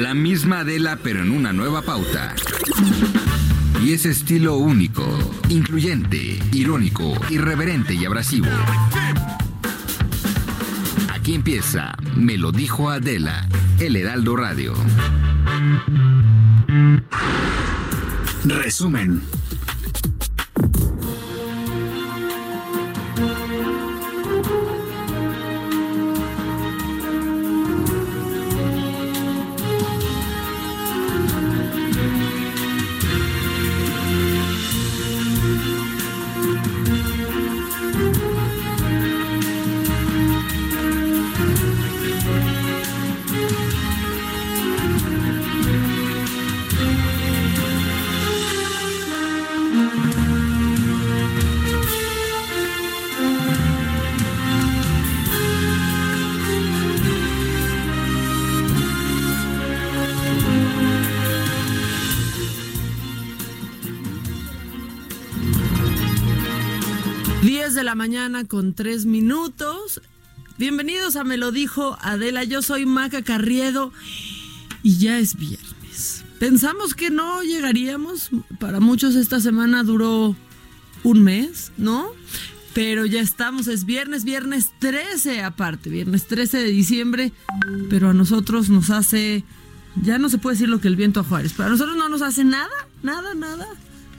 La misma Adela, pero en una nueva pauta. Y ese estilo único, incluyente, irónico, irreverente y abrasivo. Aquí empieza Me lo dijo Adela, el Heraldo Radio. Resumen. De la mañana con tres minutos. Bienvenidos a Me lo dijo Adela. Yo soy Maca Carriedo y ya es viernes. Pensamos que no llegaríamos. Para muchos esta semana duró un mes, ¿no? Pero ya estamos, es viernes, viernes 13 aparte, viernes 13 de diciembre. Pero a nosotros nos hace, ya no se puede decir lo que el viento a Juárez, pero a nosotros no nos hace nada, nada, nada.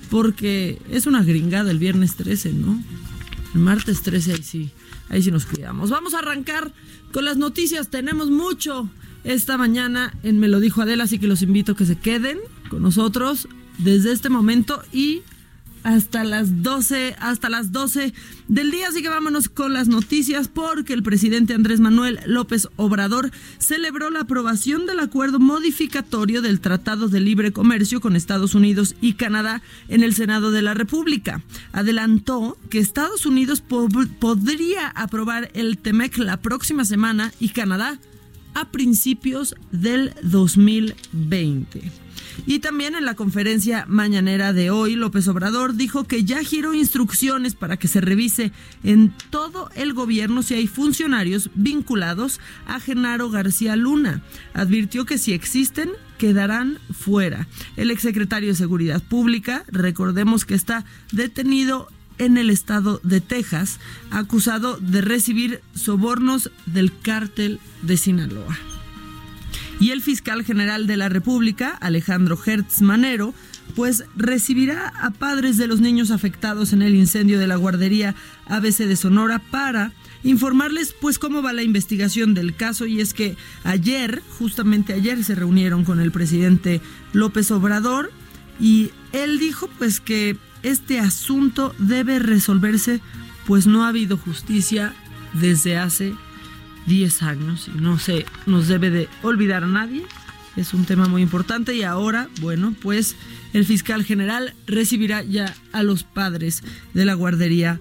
Porque es una gringada el viernes 13, ¿no? El martes 13, ahí sí, ahí sí nos cuidamos. Vamos a arrancar con las noticias. Tenemos mucho esta mañana en Me lo dijo Adela, así que los invito a que se queden con nosotros desde este momento y hasta las 12, hasta las 12 del día. Así que vámonos con las noticias porque el presidente Andrés Manuel López Obrador celebró la aprobación del acuerdo modificatorio del Tratado de Libre Comercio con Estados Unidos y Canadá en el Senado de la República. Adelantó que Estados Unidos podría aprobar el TEMEC la próxima semana y Canadá a principios del 2020. Y también en la conferencia mañanera de hoy, López Obrador dijo que ya giró instrucciones para que se revise en todo el gobierno si hay funcionarios vinculados a Genaro García Luna. Advirtió que si existen, quedarán fuera. El exsecretario de Seguridad Pública, recordemos que está detenido en el estado de Texas, acusado de recibir sobornos del cártel de Sinaloa. Y el fiscal general de la República, Alejandro Hertz Manero, pues recibirá a padres de los niños afectados en el incendio de la guardería ABC de Sonora para informarles pues cómo va la investigación del caso. Y es que ayer, justamente ayer se reunieron con el presidente López Obrador y él dijo pues que este asunto debe resolverse pues no ha habido justicia desde hace 10 años y no se nos debe de olvidar a nadie. Es un tema muy importante y ahora, bueno, pues el fiscal general recibirá ya a los padres de la guardería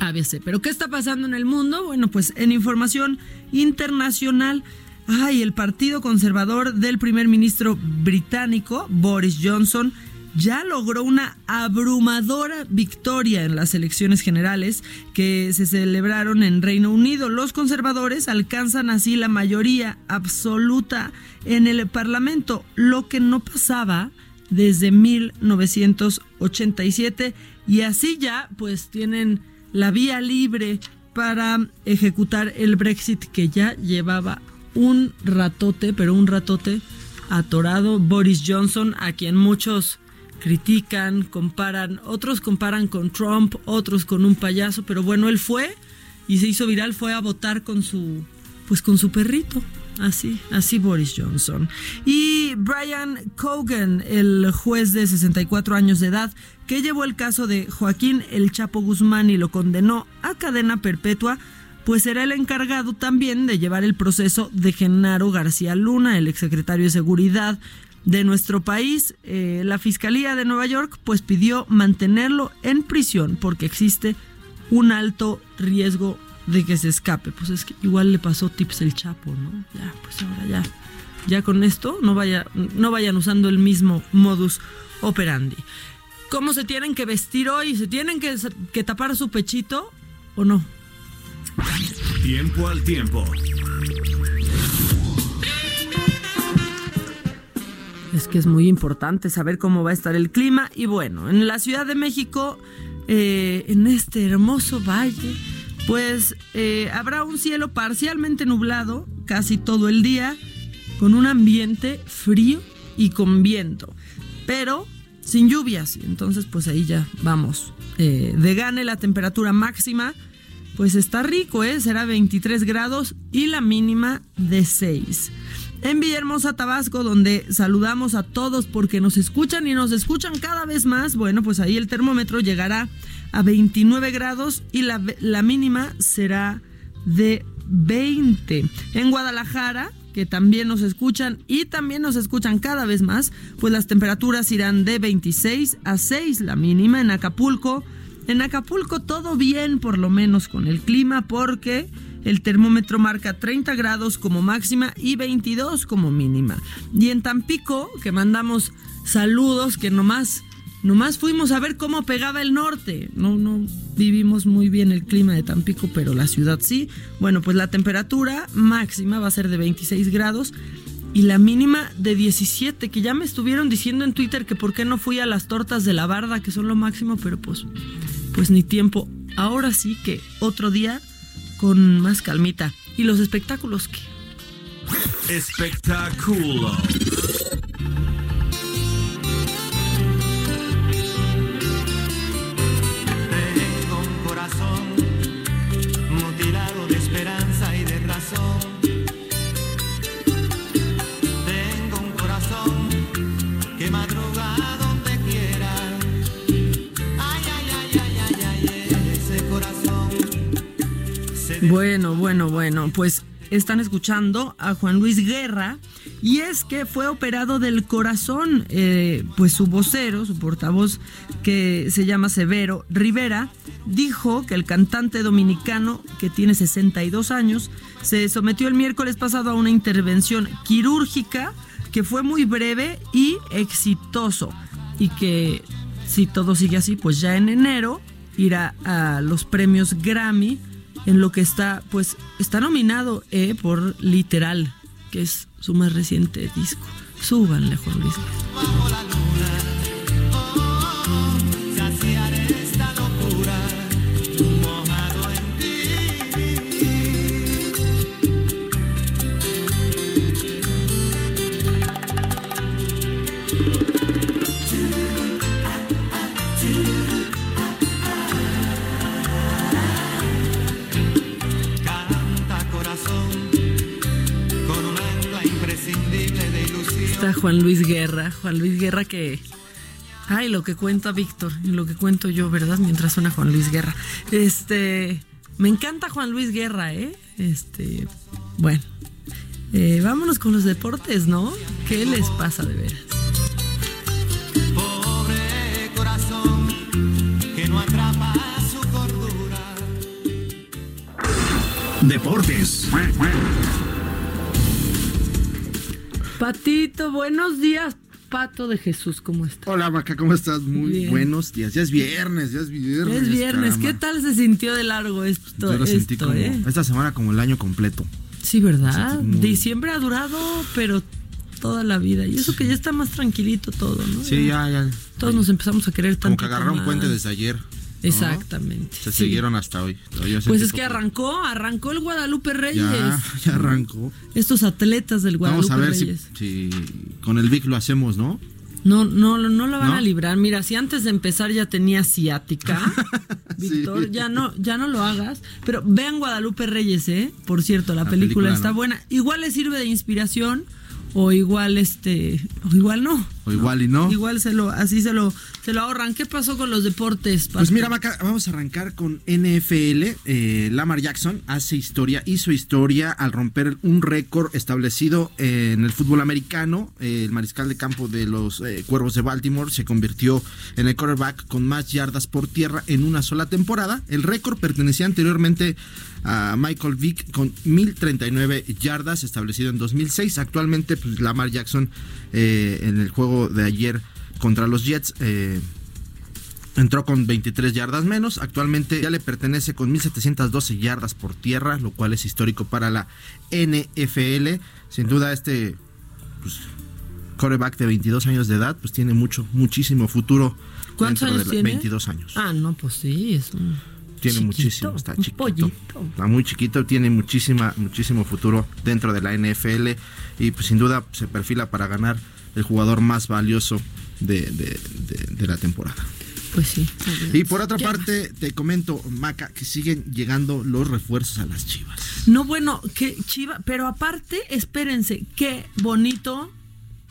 ABC. Pero ¿qué está pasando en el mundo? Bueno, pues en información internacional, ay, el Partido Conservador del primer ministro británico, Boris Johnson, ya logró una abrumadora victoria en las elecciones generales que se celebraron en Reino Unido. Los conservadores alcanzan así la mayoría absoluta en el Parlamento, lo que no pasaba desde 1987 y así ya pues tienen la vía libre para ejecutar el Brexit que ya llevaba un ratote, pero un ratote atorado. Boris Johnson, a quien muchos critican, comparan, otros comparan con Trump, otros con un payaso, pero bueno, él fue y se hizo viral, fue a votar con su, pues con su perrito. Así, así Boris Johnson. Y Brian Cogan, el juez de 64 años de edad, que llevó el caso de Joaquín El Chapo Guzmán y lo condenó a cadena perpetua, pues será el encargado también de llevar el proceso de Genaro García Luna, el exsecretario de Seguridad de nuestro país. Eh, la Fiscalía de Nueva York pues pidió mantenerlo en prisión porque existe un alto riesgo de que se escape. Pues es que igual le pasó tips el Chapo, ¿no? Ya, pues ahora ya. Ya con esto no, vaya, no vayan usando el mismo modus operandi. ¿Cómo se tienen que vestir hoy? ¿Se tienen que, que tapar su pechito o no? Tiempo al tiempo. Es que es muy importante saber cómo va a estar el clima. Y bueno, en la Ciudad de México, eh, en este hermoso valle, pues eh, habrá un cielo parcialmente nublado casi todo el día, con un ambiente frío y con viento, pero sin lluvias. Entonces, pues ahí ya vamos. Eh, de gane la temperatura máxima, pues está rico. Será 23 grados y la mínima de 6 en Villahermosa, Tabasco, donde saludamos a todos porque nos escuchan y nos escuchan cada vez más. Bueno, pues ahí el termómetro llegará a 29 grados y la, mínima será de 20. En Guadalajara, que también nos escuchan y también nos escuchan cada vez más, pues las temperaturas irán de 26 a 6 la mínima en Acapulco. En Acapulco todo bien por lo menos con el clima porque el termómetro marca 30 grados como máxima y 22 como mínima. Y en Tampico, que mandamos saludos, que nomás, nomás fuimos a ver cómo pegaba el norte. No, no vivimos muy bien el clima de Tampico, pero la ciudad sí. Bueno, pues la temperatura máxima va a ser de 26 grados y la mínima de 17, que ya me estuvieron diciendo en Twitter que por qué no fui a las tortas de la barda, que son lo máximo, pero pues, pues ni tiempo. Ahora sí que otro día con más calmita. ¿Y los espectáculos qué? Espectáculo. Bueno, bueno, bueno, pues están escuchando a Juan Luis Guerra y es que fue operado del corazón, eh, pues su vocero, su portavoz que se llama Severo Rivera, dijo que el cantante dominicano que tiene 62 años se sometió el miércoles pasado a una intervención quirúrgica que fue muy breve y exitoso y que si todo sigue así, pues ya en enero irá a los premios Grammy en lo que está, pues, está nominado eh, por Literal, que es su más reciente disco. Súbanle, Juan Luis. Juan Luis Guerra. Juan Luis Guerra que. Ay, lo que cuenta Víctor y lo que cuento yo, ¿verdad? Mientras suena Juan Luis Guerra. Este. Me encanta Juan Luis Guerra, ¿eh? Este. Bueno. Eh, vámonos con los deportes, ¿no? ¿Qué les pasa de veras? Pobre corazón que no atrapa su cordura. Deportes. Patito, buenos días, Pato de Jesús, ¿cómo estás? Hola, Maca, ¿cómo estás? Muy Bien. buenos días. Ya es viernes, ya es viernes. Es viernes, caramba. ¿qué tal se sintió de largo esto? Yo lo sentí como eh? esta semana como el año completo. Sí, ¿verdad? muy- Diciembre ha durado, pero toda la vida. Y eso que ya está más tranquilito todo, ¿no? Sí, ya, ya. Todos nos empezamos a querer tanto. Como que agarraron puente desde ayer. Exactamente. Se sí. siguieron hasta hoy. Pues es que arrancó, arrancó el Guadalupe Reyes. Ya, ya arrancó. Estos atletas del Guadalupe Vamos a ver si, con el Vic lo hacemos, ¿no? No, no, no la van ¿No? a librar. Mira, si antes de empezar ya tenía ciática, Víctor, Sí. ya no, ya no lo hagas. Pero vean Guadalupe Reyes, ¿eh? Por cierto, la, La película, película, está ¿no? buena. Igual le sirve de inspiración, o igual este, o igual no. O igual y no. Igual se lo, así se lo, se lo ahorran. ¿Qué pasó con los deportes? Pues mira, Maca, vamos a arrancar con NFL. Eh, Lamar Jackson hace historia, hizo historia al romper un récord establecido en el fútbol americano. Eh, el mariscal de campo de los eh, Cuervos de Baltimore se convirtió en el quarterback con más yardas por tierra en una sola temporada. El récord pertenecía anteriormente a Michael Vick con 1039 yardas establecido en 2006. Actualmente, pues Lamar Jackson eh, en el juego de ayer contra los Jets eh, entró con 23 yardas menos. Actualmente ya le pertenece con 1712 yardas por tierra, lo cual es histórico para la NFL. Sin duda este pues, quarterback de 22 años de edad pues tiene mucho, muchísimo futuro. ¿Cuántos dentro de años la- tiene? 22 años. Ah, no, pues sí, es un. Tiene chiquito, muchísimo, está chiquito. pollito. Está muy chiquito, tiene muchísima, muchísimo futuro dentro de la NFL y pues sin duda se perfila para ganar el jugador más valioso de, de- de- de la temporada. Pues sí. Y por otra ¿Qué parte, te comento, Maca, que siguen llegando los refuerzos a las chivas. No, bueno, que chiva, pero aparte, espérense, qué bonito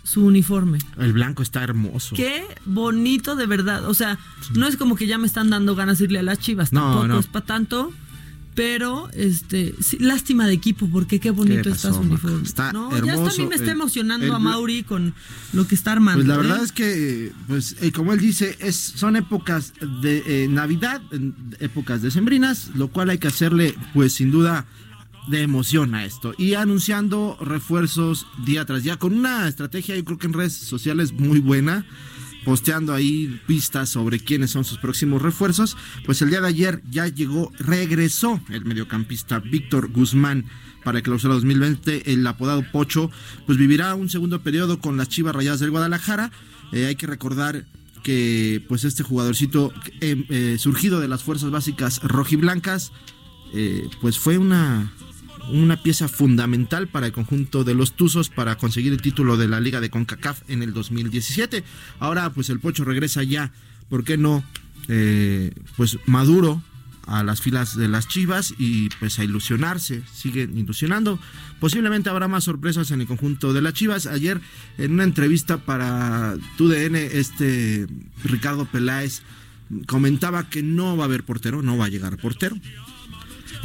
su uniforme. El blanco está hermoso. Qué bonito de verdad. O sea, no es como que ya me están dando ganas de irle a las chivas, No, tampoco no. es para tanto. Pero, este, sí, lástima de equipo, porque qué bonito ¿Qué está su uniforme. Está no, ya hermoso. también me está El- emocionando el a Mauri con lo que está armando. Pues la ¿eh? verdad es que, pues, eh, como él dice, es, son épocas de eh, Navidad, en- épocas decembrinas, lo cual hay que hacerle, pues, sin duda, de emoción a esto. Y anunciando refuerzos día tras día, con una estrategia, yo creo que en redes sociales muy buena, posteando ahí pistas sobre quiénes son sus próximos refuerzos. Pues el día de ayer ya llegó, regresó el mediocampista Víctor Guzmán para el clausura 2020. El apodado Pocho, pues vivirá un segundo periodo con las Chivas Rayadas del Guadalajara. Eh, hay que recordar que pues este jugadorcito eh, eh, surgido de las fuerzas básicas rojiblancas, eh, pues fue una, una pieza fundamental para el conjunto de los Tuzos para conseguir el título de la Liga de CONCACAF en el 2017. Ahora pues el Pocho regresa ya, ¿por qué no? Eh, pues maduro a las filas de las Chivas y pues a ilusionarse, siguen ilusionando. Posiblemente habrá más sorpresas en el conjunto de las Chivas. Ayer en una entrevista para TUDN, este Ricardo Peláez comentaba que no va a haber portero, no va a llegar portero.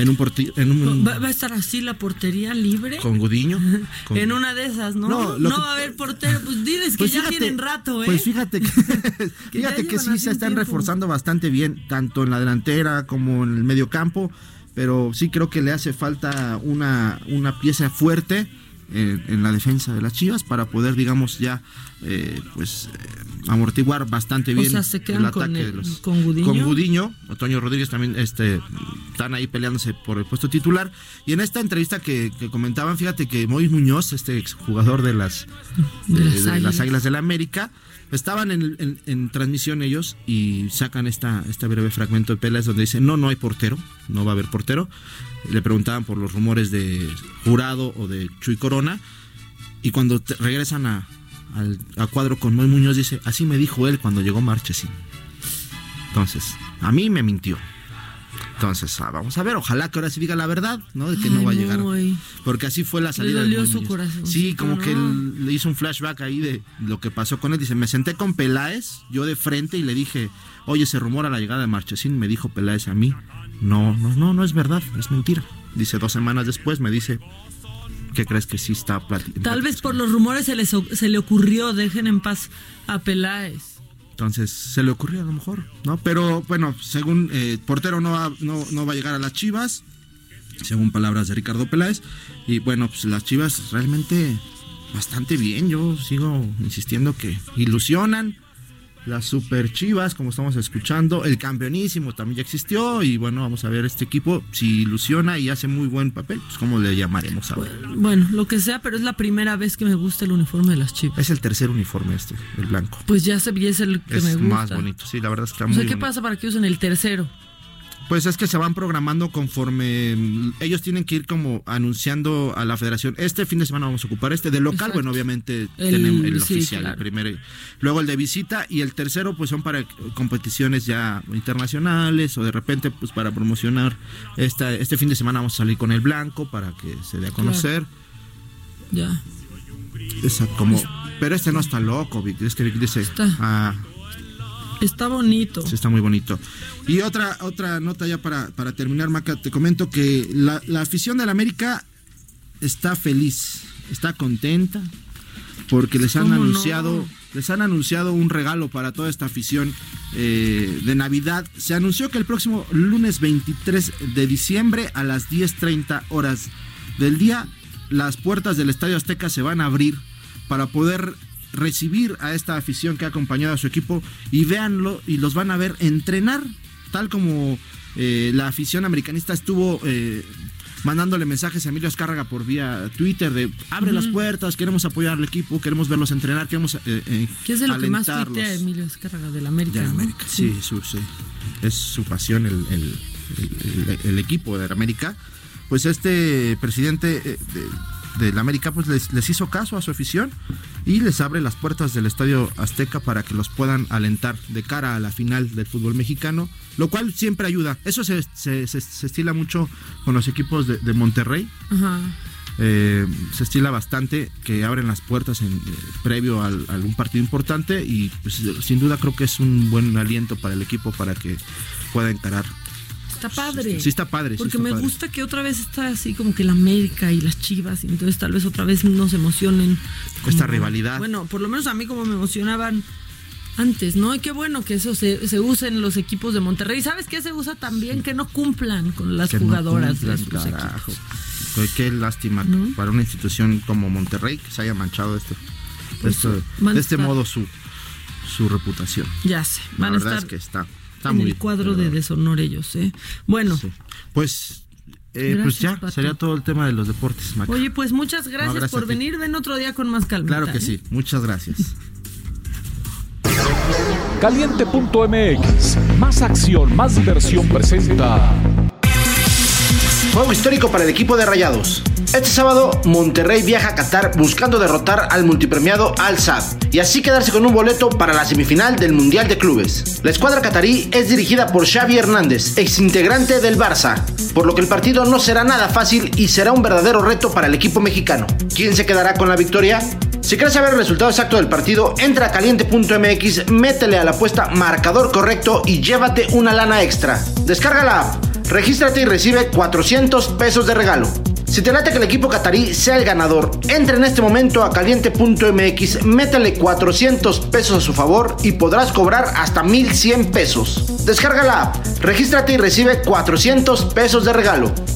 En un porti- en un ¿Va, va a estar así la portería libre? con Gudiño. con- En una de esas, ¿no? No, No, que- va a haber portero. Pues diles que Pues ya fíjate- tienen rato, ¿eh? Pues fíjate que, fíjate que sí se están tiempo. reforzando bastante bien, tanto en la delantera como en el medio campo, pero sí creo que le hace falta una, una pieza fuerte en, en la defensa de las Chivas para poder, digamos, ya eh, pues eh, amortiguar bastante O bien sea, se quedan el con ataque el- de los con Gudiño. con Gudiño, Otoño Rodríguez también este están ahí peleándose por el puesto titular y en esta entrevista que, que comentaban, fíjate que Mois Muñoz, este exjugador de las De las de las Águilas. Águilas de la América. Estaban en, en- en transmisión ellos y sacan esta, este breve fragmento de Pelas donde dicen, no, no hay portero, no va a haber portero. Le preguntaban por los rumores de Jurado o de Chuy Corona. Y cuando te- regresan a, al a cuadro con Moy Muñoz, dice, así me dijo él cuando llegó Marchesín. Entonces, a mí me mintió. Entonces, ah, vamos a ver, ojalá que ahora sí diga la verdad, ¿no? De que no va a llegar. Porque así fue la salida de dolió su corazoncito, Sí, como que le hizo un flashback ahí de lo que pasó con él. Dice, me senté con Peláez, yo de frente, y le dije, oye, se rumora la llegada de Marchesín. Me dijo Peláez a mí, no, no, no, no es verdad, es mentira. Dice, dos semanas después me dice, ¿qué crees que sí está platicando? Tal vez por los rumores se, les, se le ocurrió, dejen en paz a Peláez. Entonces se le ocurrió a lo mejor, ¿no? Pero bueno, según eh, portero no va, no, no va a llegar a las Chivas, según palabras de Ricardo Peláez. Y bueno, pues las Chivas realmente bastante bien. Yo sigo insistiendo que ilusionan. Las super chivas, como estamos escuchando, el campeonísimo también ya existió. Y bueno, vamos a ver este equipo si ilusiona y hace muy buen papel. Pues, ¿cómo le llamaremos ahora? Bueno, lo que sea, pero es la primera vez que me gusta el uniforme de las chivas. Es el tercer uniforme este, el blanco. Pues ya se es el que es me gusta. más bonito, sí, la verdad es que está O muy sea, ¿qué bonito. pasa para que usen el tercero? Pues es que se van programando conforme mm, ellos tienen que ir como anunciando a la federación. Este fin de semana vamos a ocupar este de local, Exacto. bueno, obviamente El- tenemos el sí, oficial, claro. el primero, luego el de visita y el tercero pues son para competiciones ya internacionales o de repente pues para promocionar esta este fin de semana vamos a salir con el blanco para que se dé a conocer. Ya. Esa como Pero este no está loco, Vic. Es que Vic dice. Está. Ah, Está bonito. sí, está muy bonito. Y otra, otra nota ya para, para terminar, Maca. Te comento que la, la afición del América está feliz, está contenta. Porque les han anunciado. Les han anunciado un regalo para toda esta afición eh, de Navidad. Se anunció que el próximo lunes 23 de diciembre a las 10.30 horas del día, las puertas del Estadio Azteca se van a abrir para poder recibir a esta afición que ha acompañado a su equipo y véanlo y los van a ver entrenar, tal como eh, la afición americanista estuvo eh, mandándole mensajes a Emilio Azcárraga por vía Twitter de abre las puertas, queremos apoyar al equipo, queremos verlos entrenar, queremos eh, eh, ¿Qué es de lo que más tuitea Emilio Escárraga del América? De ¿no? América, sí, su- sí. es su pasión el, el- el- el- el equipo de América. Pues este presidente de, del América pues les, les hizo caso a su afición y les abre las puertas del Estadio Azteca para que los puedan alentar de cara a la final del fútbol mexicano, lo cual siempre ayuda. Eso se, se- se- se estila mucho con los equipos de, de Monterrey. Ajá. Eh, se estila bastante que abren las puertas en, eh, previo al- a algún partido importante y pues, sin duda creo que es un buen aliento para el equipo para que pueda encarar. Está padre. Sí está padre, sí Porque está me padre. gusta que otra vez está así como que la América y las Chivas, y entonces tal vez otra vez nos emocionen. Esta rivalidad. Bueno, por lo menos a mí como me emocionaban antes, ¿no? Y qué bueno que eso se, se use en los equipos de Monterrey. ¿Sabes qué se usa también? Que no cumplan con las Que no jugadoras de sus equipos. Qué- lástima ¿No? para una institución como Monterrey que se haya manchado de este, de Pues, a de este modo su, su reputación. Ya sé, La a verdad estar es que está, está en muy el cuadro de deshonor ellos, ¿eh? Bueno, Sí. Pues, eh, pues Gracias, ya, Pato. sería todo el tema de los deportes, Maca. oye, pues muchas gracias, gracias por venir. Ven otro día con más calma. Claro que sí, muchas gracias. Caliente.mx, más acción, más diversión presenta. Juego histórico para el equipo de Rayados. Este sábado, Monterrey viaja a Qatar buscando derrotar al multipremiado Al Sadd y así quedarse con un boleto para la semifinal del Mundial de Clubes. La escuadra catarí es dirigida por Xavi Hernández, exintegrante del Barça, por lo que el partido no será nada fácil y será un verdadero reto para el equipo mexicano. ¿Quién se quedará con la victoria? Si quieres saber el resultado exacto del partido, entra a caliente.mx, métele a la apuesta marcador correcto y llévate una lana extra. Descarga la app. Regístrate y recibe 400 pesos de regalo. Si te late que el equipo catarí sea el ganador, entra en este momento a caliente.mx, métele 400 pesos a su favor y podrás cobrar hasta 1100 pesos. Descarga la app, regístrate y recibe 400 pesos de regalo.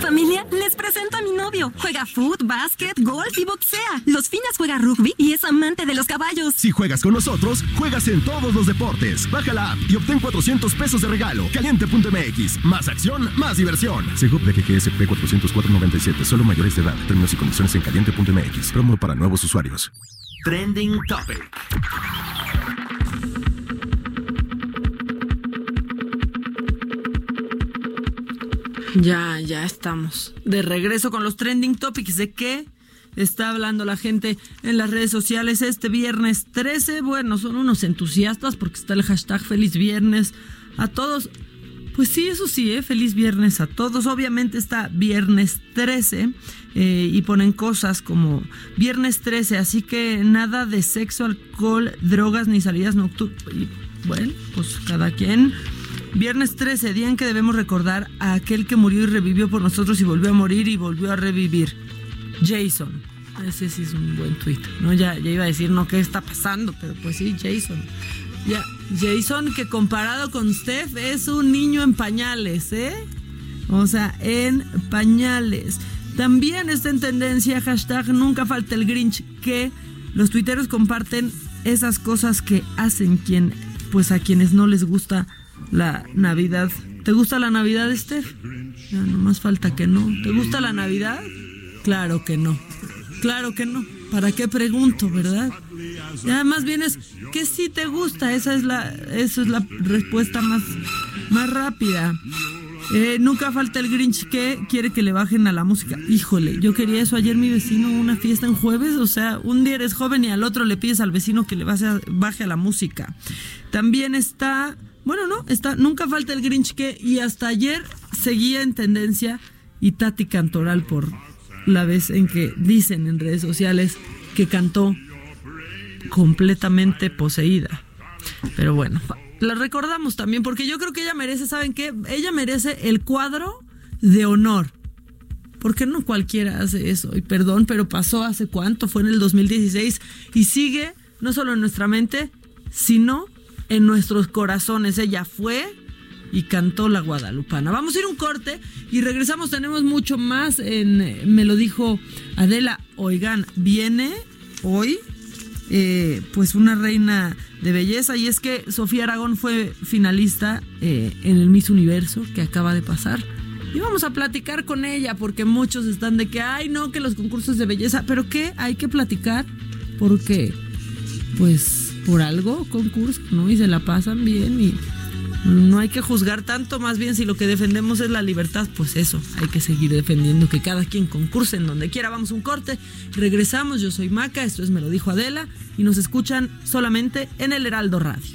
Familia, les presento a mi novio. Juega foot, básquet, golf y boxea. Los fines juega rugby y es amante de los caballos. Si juegas con nosotros, juegas en todos los deportes. Baja la app y obtén 400 pesos de regalo. Caliente.mx. Más acción, más diversión. Segov de GGSP 404.97. Solo mayores de edad. Términos y condiciones en caliente.mx. Promo para nuevos usuarios. Trending Topic. Ya, ya estamos. De regreso con los trending topics. ¿De qué está hablando la gente en las redes sociales este viernes 13? Bueno, son unos entusiastas porque está el hashtag Feliz Viernes a todos. Pues sí, eso sí, ¿eh? feliz viernes a todos. Obviamente está viernes 13 eh, y ponen cosas como viernes 13, así que nada de sexo, alcohol, drogas ni salidas nocturnas. Bueno, pues cada quien. Viernes 13, día en que debemos recordar a aquel que murió y revivió por nosotros y volvió a morir y volvió a revivir. Jason. Ese sí es un buen tuit. ¿no? Ya, ya iba a decir, no, ¿qué está pasando? Pero pues sí, Jason. Ya, Jason, que comparado con Steph es un niño en pañales, ¿eh? O sea, en pañales. También está en tendencia hashtag nunca falta el Grinch, que los tuiteros comparten esas cosas que hacen quien, pues a quienes no les gusta la Navidad. ¿Te gusta la Navidad, Steph? Ya, no más falta que no. ¿Te gusta la Navidad? Claro que no. Claro que no. ¿Para qué pregunto, verdad? Ya más bien es que sí te gusta. Esa es la, esa es la respuesta más, más rápida. Eh, nunca falta el Grinch que quiere que le bajen a la música. Híjole, yo quería eso ayer mi vecino, una fiesta en jueves, o sea, un día eres joven y al otro le pides al vecino que le baje a, baje a la música. También está, bueno, no, está, nunca falta el Grinch que, y hasta ayer seguía en tendencia y Tati Cantoral por la vez en que dicen en redes sociales que cantó completamente poseída. Pero bueno, la recordamos también porque yo creo que ella merece, ¿saben qué? Ella merece el cuadro de honor. Porque no cualquiera hace eso. Y perdón, pero pasó hace cuánto, fue en el 2016 y sigue no solo en nuestra mente, sino en nuestros corazones. Ella fue y cantó la guadalupana. Vamos a ir un corte y regresamos. Tenemos mucho más en Me lo dijo Adela. Oigan, viene hoy eh, pues una reina de belleza y es que Sofía Aragón fue finalista eh, en el Miss Universo que acaba de pasar. Y vamos a platicar con ella porque muchos están de que, ay no, que los concursos de belleza, pero ¿qué? Hay que platicar porque, pues, por algo concurso, ¿no? Y se la pasan bien y no hay que juzgar tanto, más bien si lo que defendemos es la libertad, pues eso, hay que seguir defendiendo que cada quien concurse en donde quiera. Vamos un corte, regresamos, yo soy Maca, esto es Me lo dijo Adela y nos escuchan solamente en el Heraldo Radio.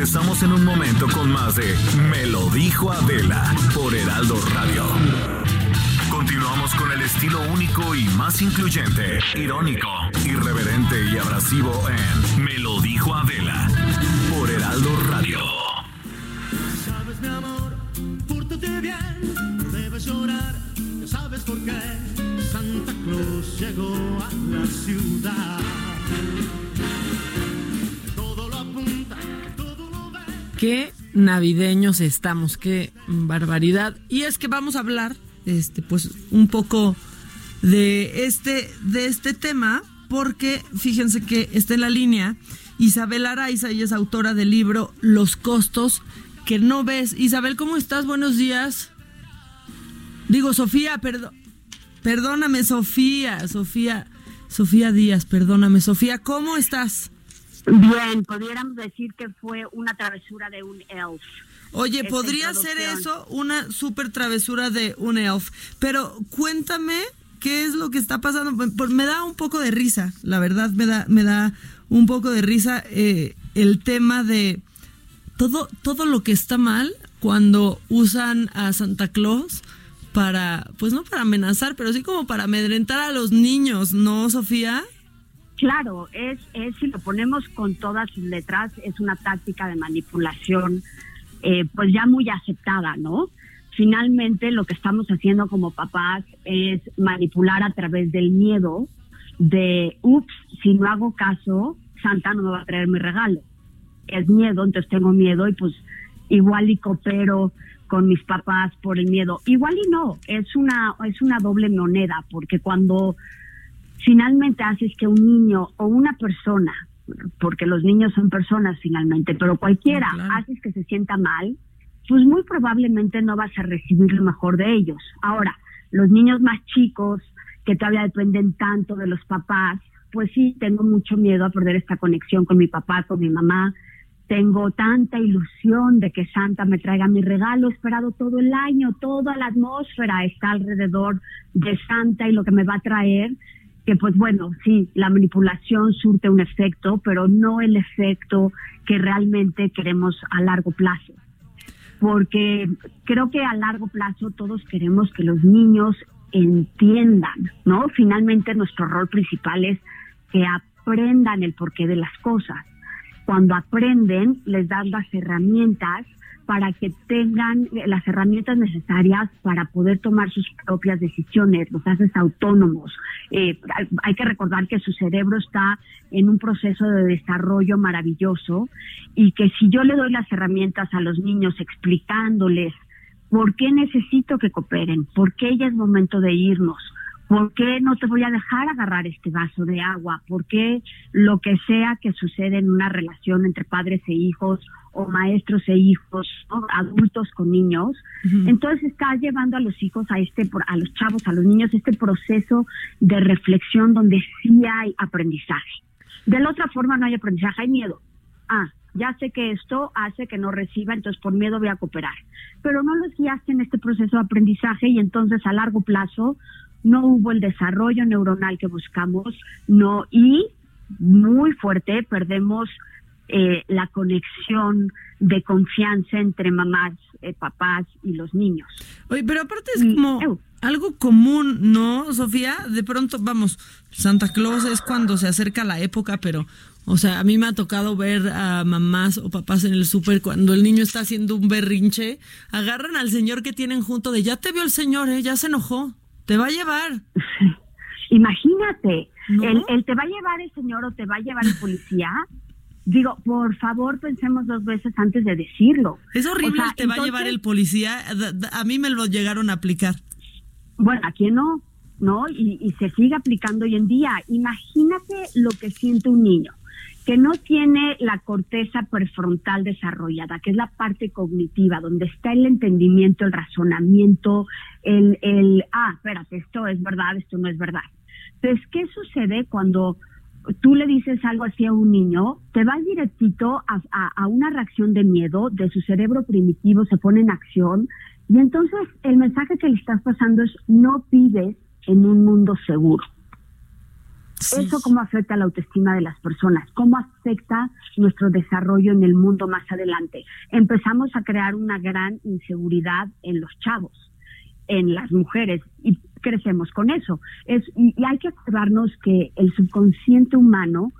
Regresamos en un momento con más de Me lo dijo Adela por Heraldo Radio. Continuamos con el estilo único y más incluyente, irónico, irreverente y abrasivo en Me lo dijo Adela por Heraldo Radio. Sabes, mi amor, pórtate bien, debes llorar, ya sabes por qué. Santa Claus llegó a la ciudad. Qué navideños estamos, qué barbaridad. Y es que vamos a hablar, este, pues, un poco de este, de este tema, porque fíjense que está en la línea Isabel Araiza, ella es autora del libro Los costos que no ves. Isabel, ¿cómo estás? Buenos días. Digo, Sofía, perdón. Perdóname, Sofía, Sofía, Sofía Díaz, perdóname, Sofía, ¿cómo estás? Bien, pudiéramos decir que fue una travesura de un elf. Oye, podría ser eso una super travesura de un elf, pero cuéntame qué es lo que está pasando. Me da un poco de risa, la verdad me da, me da un poco de risa eh, el tema de todo, todo lo que está mal cuando usan a Santa Claus para, pues no para amenazar, pero sí como para amedrentar a los niños, ¿no, Sofía? Claro, es, es si lo ponemos con todas sus letras, es una táctica de manipulación, eh, pues ya muy aceptada, ¿no? Finalmente, lo que estamos haciendo como papás es manipular a través del miedo de, ups, si no hago caso, Santa no me va a traer mi regalo. Es miedo, entonces tengo miedo y pues igual y coopero con mis papás por el miedo. Igual y no, es una, es una doble moneda, porque cuando finalmente haces que un niño o una persona, porque los niños son personas finalmente, pero cualquiera, claro. haces que se sienta mal, pues muy probablemente no vas a recibir lo mejor de ellos. Ahora, los niños más chicos, que todavía dependen tanto de los papás, pues sí, tengo mucho miedo a perder esta conexión con mi papá, con mi mamá. Tengo tanta ilusión de que Santa me traiga mi regalo esperado todo el año, toda la atmósfera está alrededor de Santa y lo que me va a traer, que pues bueno, sí, la manipulación surte un efecto, pero no el efecto que realmente queremos a largo plazo. porque creo que a largo plazo todos queremos que los niños entiendan, ¿no? Finalmente nuestro rol principal es que aprendan el porqué de las cosas. Cuando aprenden, les dan las herramientas para que tengan las herramientas necesarias para poder tomar sus propias decisiones, los haces autónomos. Eh, hay que recordar que su cerebro está en un proceso de desarrollo maravilloso y que si yo le doy las herramientas a los niños explicándoles por qué necesito que cooperen, por qué ya es momento de irnos, ¿Por qué no te voy a dejar agarrar este vaso de agua? ¿Por qué lo que sea que sucede en una relación entre padres e hijos o maestros e hijos, adultos con niños? Entonces está llevando a los hijos a este, a los chavos, a los niños, este proceso de reflexión donde sí hay aprendizaje. De la otra forma no hay aprendizaje, hay miedo. Ah, ya sé que esto hace que no reciba, entonces por miedo voy a cooperar. Pero no los guiaste en este proceso de aprendizaje y entonces a largo plazo no hubo el desarrollo neuronal que buscamos, no, y muy fuerte, perdemos eh, la conexión de confianza entre mamás, eh, papás y los niños. Oye, pero aparte es como algo común, ¿no, Sofía? De pronto, vamos, Santa Claus es cuando se acerca la época, pero, o sea, a mí me ha tocado ver a mamás o papás en el súper cuando el niño está haciendo un berrinche, agarran al señor que tienen junto de, ya te vio el señor, ¿eh? ya se enojó. Te va a llevar. Imagínate, el, te va a llevar el señor o te va a llevar el policía. Digo, por favor, pensemos dos veces antes de decirlo. Es horrible, te va a llevar el policía. A mí me lo llegaron a aplicar. Bueno, ¿a quién no? ¿No? Y, y se sigue aplicando hoy en día. Imagínate lo que siente un niño que no tiene la corteza prefrontal desarrollada, que es la parte cognitiva, donde está el entendimiento, el razonamiento, el, ah, espérate, esto es verdad, esto no es verdad. Entonces, ¿qué sucede cuando tú le dices algo así a un niño? Te va directito a, a una reacción de miedo, de su cerebro primitivo se pone en acción, y entonces el mensaje que le estás pasando es no vives en un mundo seguro. Eso cómo afecta la autoestima de las personas, cómo afecta nuestro desarrollo en el mundo más adelante. Empezamos a crear una gran inseguridad en los chavos, en las mujeres, y crecemos con eso. Es, y, hay que acordarnos que el subconsciente humano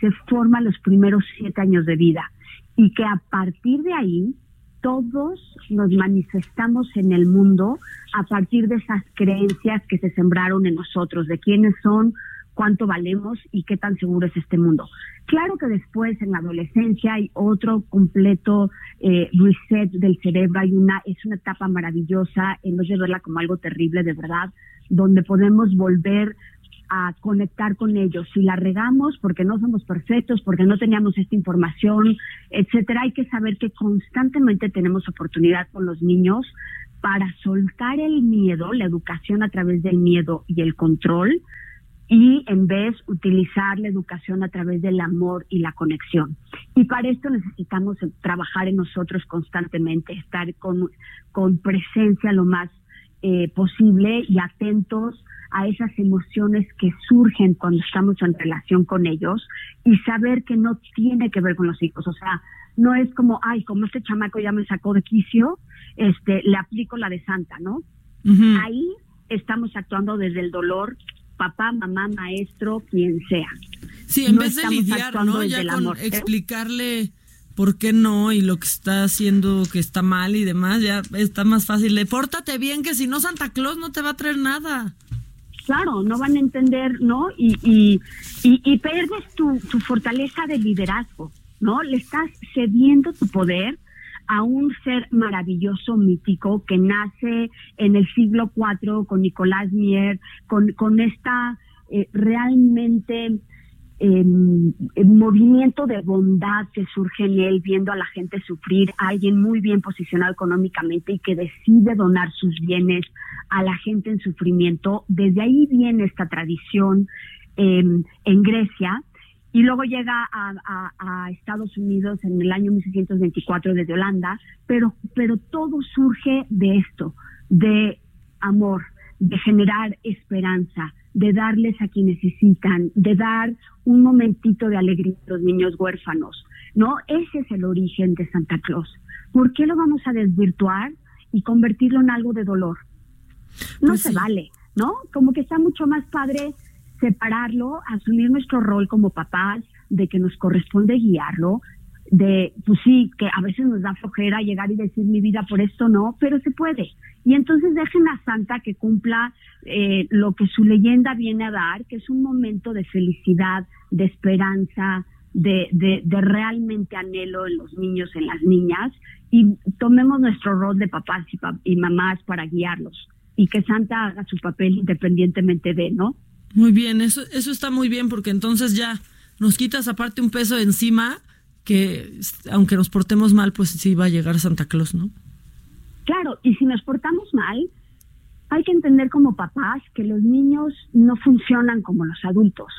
se forma los primeros siete años de vida y que a partir de ahí todos nos manifestamos en el mundo a partir de esas creencias que se sembraron en nosotros, de quiénes son cuánto valemos y qué tan seguro es este mundo. Claro que después en la adolescencia hay otro completo eh, reset del cerebro, hay una, es una etapa maravillosa, en vez de como algo terrible de verdad, donde podemos volver a conectar con ellos. Si la regamos porque no somos perfectos, porque no teníamos esta información, etcétera, hay que saber que constantemente tenemos oportunidad con los niños para soltar el miedo, la educación a través del miedo y el control, y en vez utilizar la educación a través del amor y la conexión. Y para esto necesitamos trabajar en nosotros constantemente, estar con, con presencia lo más eh, posible y atentos a esas emociones que surgen cuando estamos en relación con ellos y saber que no tiene que ver con los hijos. O sea, no es como, ay, como este chamaco ya me sacó de quicio, este, le aplico la de santa, ¿no? Ahí estamos actuando desde el dolor papá, mamá, maestro, quien sea. Sí, en vez de lidiar, ¿no? Ya con ¿eh? explicarle por qué no y lo que está haciendo que está mal y demás, ya está más fácil. Le pórtate bien, que si no Santa Claus no te va a traer nada. Claro, no van a entender, ¿no? Y, y, y, y pierdes tu, tu fortaleza de liderazgo, ¿no? Le estás cediendo tu poder a un ser maravilloso, mítico, que nace en el siglo IV con Nicolás Mier, con, con esta eh, realmente em, movimiento de bondad que surge en él, viendo a la gente sufrir, alguien muy bien posicionado económicamente y que decide donar sus bienes a la gente en sufrimiento. Desde ahí viene esta tradición em, en Grecia y luego llega a, Estados Unidos en el año 1624 desde Holanda, pero, pero todo surge de esto, de amor, de generar esperanza, de darles a quien necesitan, de dar un momentito de alegría a los niños huérfanos. ¿no? Ese es el origen de Santa Claus. ¿Por qué lo vamos a desvirtuar y convertirlo en algo de dolor? No Pues se sí. vale, ¿no? Como que está mucho más padre separarlo, asumir nuestro rol como papás, de que nos corresponde guiarlo, de, pues sí, que a veces nos da flojera llegar y decir mi vida por esto no, pero se puede. Y entonces dejen a Santa que cumpla eh, lo que su leyenda viene a dar, que es un momento de felicidad, de esperanza, de, de, de realmente anhelo en los niños, en las niñas, y tomemos nuestro rol de papás y, pa- y mamás para guiarlos, y que Santa haga su papel independientemente de, ¿no? Muy bien, eso, eso está muy bien porque entonces ya nos quitas aparte un peso encima que aunque nos portemos mal, pues sí va a llegar Santa Claus, ¿no? Claro, y si nos portamos mal, hay que entender como papás que los niños no funcionan como los adultos.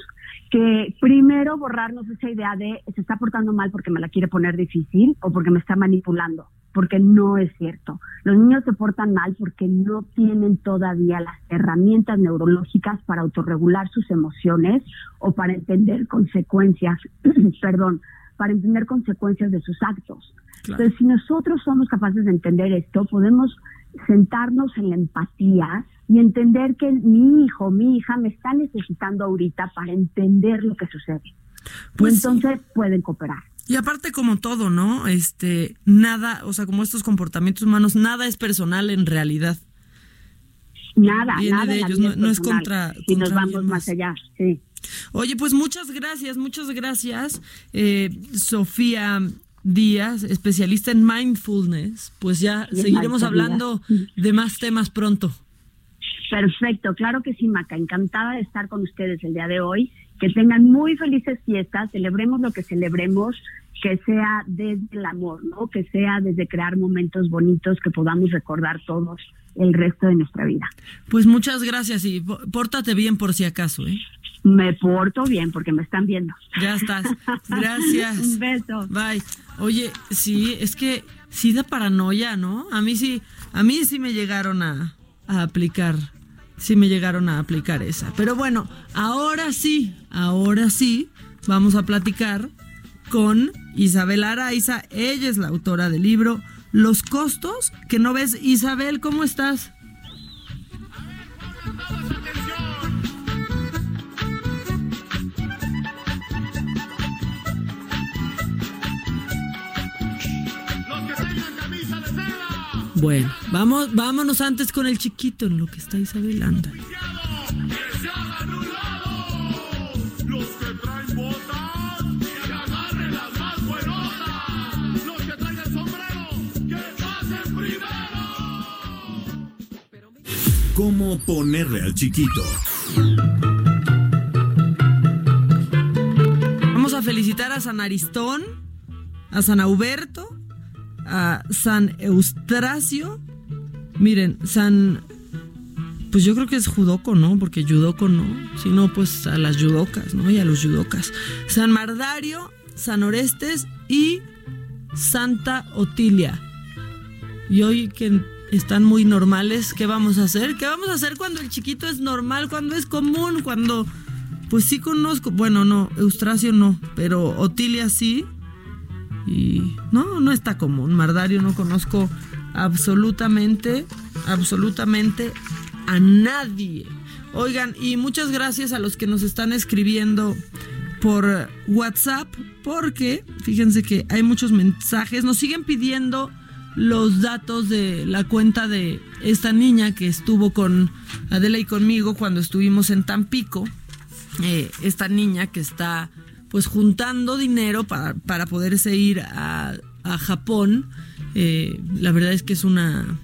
Que primero borrarnos esa idea de se está portando mal porque me la quiere poner difícil o porque me está manipulando, porque no es cierto. Los niños se portan mal porque no tienen todavía las herramientas neurológicas para autorregular sus emociones o para entender consecuencias, perdón, para entender consecuencias de sus actos. Claro. Entonces, si nosotros somos capaces de entender esto, podemos sentarnos en la empatía y entender que mi hijo, mi hija me está necesitando ahorita para entender lo que sucede. Pues y sí. entonces pueden cooperar. Y aparte como todo, ¿no? Este, nada, o sea, como estos comportamientos humanos, nada es personal en realidad. Nada, Viene nada. de ellos, no- no es contra- Si nos vamos más. allá, sí. Oye, pues muchas gracias, muchas gracias, eh, Sofía Díaz, especialista en mindfulness. Pues ya seguiremos hablando de más temas pronto. Perfecto, claro que sí, Maca. Encantada de estar con ustedes el día de hoy. Que tengan muy felices fiestas, celebremos lo que celebremos, que sea desde el amor, ¿no? Que sea desde crear momentos bonitos que podamos recordar todos el resto de nuestra vida. Pues muchas gracias y pó- pórtate bien por si acaso, ¿eh? Me porto bien porque me están viendo. Ya estás. Gracias. Un beso. Bye. Oye, sí, es que sí da paranoia, ¿no? A mí sí, a mí sí me llegaron a, a aplicar, sí me llegaron a aplicar esa. Pero bueno, ahora sí, ahora sí, vamos a platicar con Isabel Araiza. Ella es la autora del libro Los costos que no ves. Isabel, ¿cómo estás? Bueno, vamos, vámonos antes con el chiquito en lo que está Isabel. Anda. ¿Cómo ponerle al chiquito? Vamos a felicitar a San Aristón, a San Auberto, a San Eustracio. Miren, San. Pues yo creo que es judoco, ¿no? Porque judoco no. Si no, pues a las judocas, ¿no? Y a los judocas. San Mardario, San Orestes y Santa Otilia. Y hoy que están muy normales, ¿qué vamos a hacer? ¿Qué vamos a hacer cuando el chiquito es normal, cuando es común, cuando... Pues sí conozco, bueno, no, Eustracio no, pero Otilia sí. Y no, no está común. Mardario no conozco absolutamente, absolutamente a nadie. Oigan, y muchas gracias a los que nos están escribiendo por WhatsApp, porque fíjense que hay muchos mensajes. Nos siguen pidiendo los datos de la cuenta de esta niña que estuvo con Adela y conmigo cuando estuvimos en Tampico. Eh, esta niña que está pues juntando dinero para, para poderse ir a, a Japón. Eh, la verdad es que es una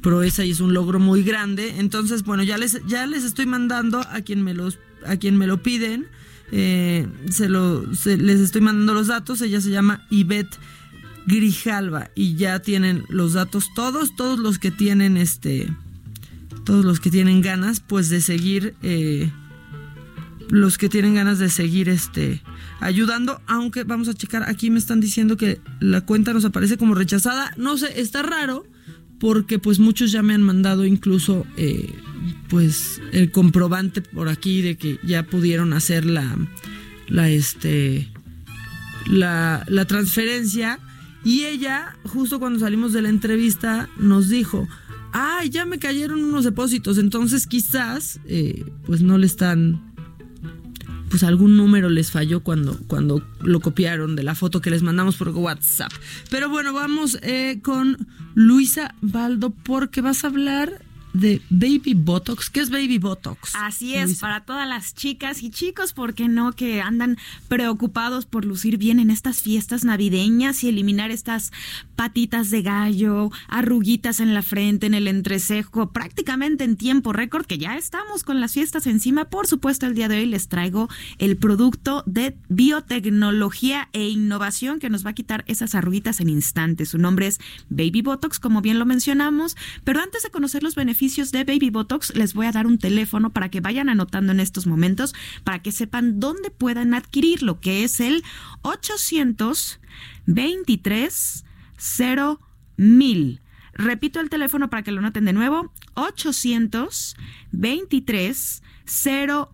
proeza y es un logro muy grande. Entonces, bueno, ya les, ya les estoy mandando a quien me los, a quien me lo piden. eh, se lo, les estoy mandando los datos. Ella se llama Ivette Grijalva y ya tienen los datos todos, todos los que tienen este, todos los que tienen ganas, pues de seguir. eh, los que tienen ganas de seguir este ayudando, aunque vamos a checar, aquí me están diciendo que la cuenta nos aparece como rechazada, no sé, está raro porque pues muchos ya me han mandado incluso eh, pues el comprobante por aquí de que ya pudieron hacer la la este la, la transferencia. Y ella, justo cuando salimos de la entrevista, nos dijo, ay, ya me cayeron unos depósitos, entonces quizás eh, pues no le están pues algún número les falló cuando, cuando lo copiaron de la foto que les mandamos por WhatsApp. Pero bueno, vamos eh, con Luisa Baldo porque vas a hablar de Baby Botox. ¿Qué es Baby Botox? Así es, para todas las chicas y chicos, ¿por qué no? Que andan preocupados por lucir bien en estas fiestas navideñas y eliminar estas patitas de gallo, arruguitas en la frente, en el entrecejo, prácticamente en tiempo récord, que ya estamos con las fiestas encima. Por supuesto, el día de hoy les traigo el producto de biotecnología e innovación que nos va a quitar esas arruguitas en instantes. Su nombre es Baby Botox, como bien lo mencionamos, pero antes de conocer los beneficios, de Baby Botox, les voy a dar un teléfono para que vayan anotando en estos momentos, para que sepan dónde puedan adquirirlo, que es el 823 mil. Repito el teléfono para que lo noten de nuevo, 823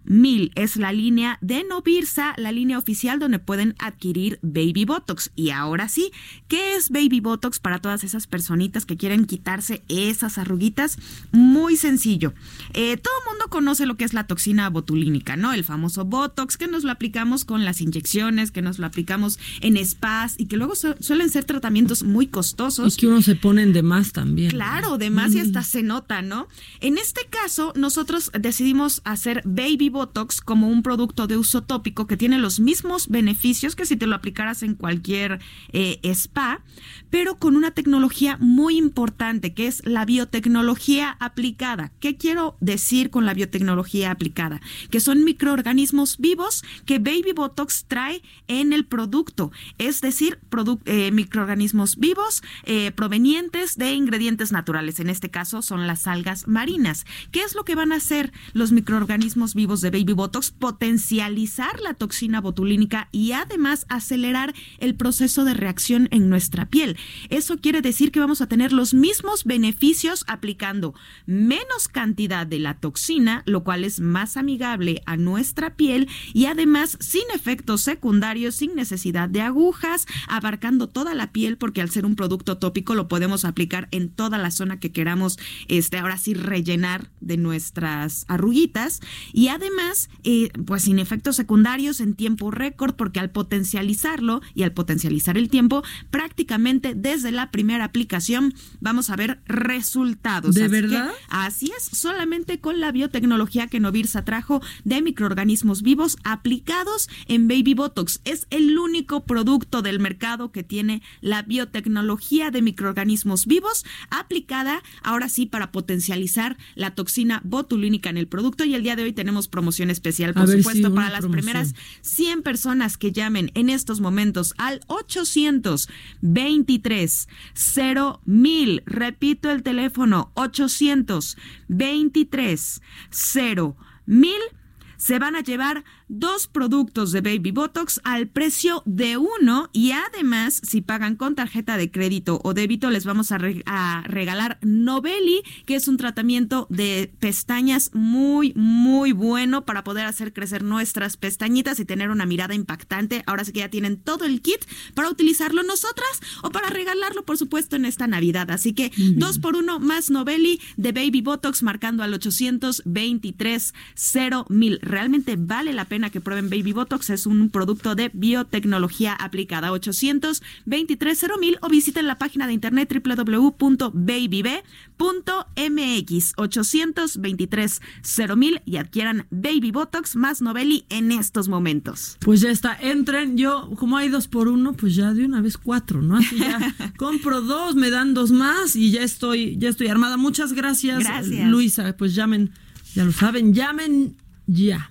mil es la línea de Novirsa, la línea oficial donde pueden adquirir Baby Botox. Y ahora sí, ¿qué es Baby Botox para todas esas personitas que quieren quitarse esas arruguitas? Muy sencillo. Eh, todo el mundo conoce lo que es la toxina botulínica, ¿no? El famoso Botox que nos lo aplicamos con las inyecciones, que nos lo aplicamos en spas y que luego suelen ser tratamientos muy costosos. Y que uno se ponen de más también. Claro, de más y hasta se nota, ¿no? En este caso, nosotros decidimos hacer Baby Botox como un producto de uso tópico que tiene los mismos beneficios que si te lo aplicaras en cualquier eh, spa, pero con una tecnología muy importante que es la biotecnología aplicada. ¿Qué quiero decir con la biotecnología aplicada? Que son microorganismos vivos que Baby Botox trae en el producto, es decir, eh, microorganismos vivos eh, provenientes de ingredientes naturales. En este caso son las algas marinas. ¿Qué es lo que van a hacer los microorganismos? Organismos vivos de Baby Botox, potencializar la toxina botulínica y además acelerar el proceso de reacción en nuestra piel. Eso quiere decir que vamos a tener los mismos beneficios aplicando menos cantidad de la toxina, lo cual es más amigable a nuestra piel y además sin efectos secundarios, sin necesidad de agujas, abarcando toda la piel porque al ser un producto tópico lo podemos aplicar en toda la zona que queramos, este, ahora sí rellenar de nuestras arruguitas y además, eh, pues sin efectos secundarios en tiempo récord, porque al potencializarlo y al potencializar el tiempo, prácticamente desde la primera aplicación vamos a ver resultados. ¿De verdad? así es, solamente con la biotecnología que Novirsa trajo de microorganismos vivos aplicados en Baby Botox. Es el único producto del mercado que tiene la biotecnología de microorganismos vivos aplicada ahora sí para potencializar la toxina botulínica en el producto y el día de hoy tenemos promoción especial, por supuesto, para las primeras 100 personas que llamen en estos momentos al 823 mil. Repito el teléfono 823 mil. Se van a llevar dos productos de Baby Botox al precio de uno y además si pagan con tarjeta de crédito o débito les vamos a, regalar Novelli, que es un tratamiento de pestañas muy, muy bueno para poder hacer crecer nuestras pestañitas y tener una mirada impactante. Ahora sí que ya tienen todo el kit para utilizarlo nosotras o para regalarlo, por supuesto, en esta Navidad. Así que dos por uno más Novelli de Baby Botox marcando al 823 mil. Realmente vale la pena que prueben Baby Botox. Es un producto de biotecnología aplicada. 823 mil o visiten la página de internet www.babyb.mx 823 mil y adquieran Baby Botox más Novelli en estos momentos. Pues ya está, entren. Yo, como hay dos por uno, pues ya de una vez cuatro, ¿no? Así ya compro dos, me dan dos más y ya estoy, ya estoy armada. Muchas gracias, gracias. Luisa. Pues llamen, ya lo saben, llamen ya.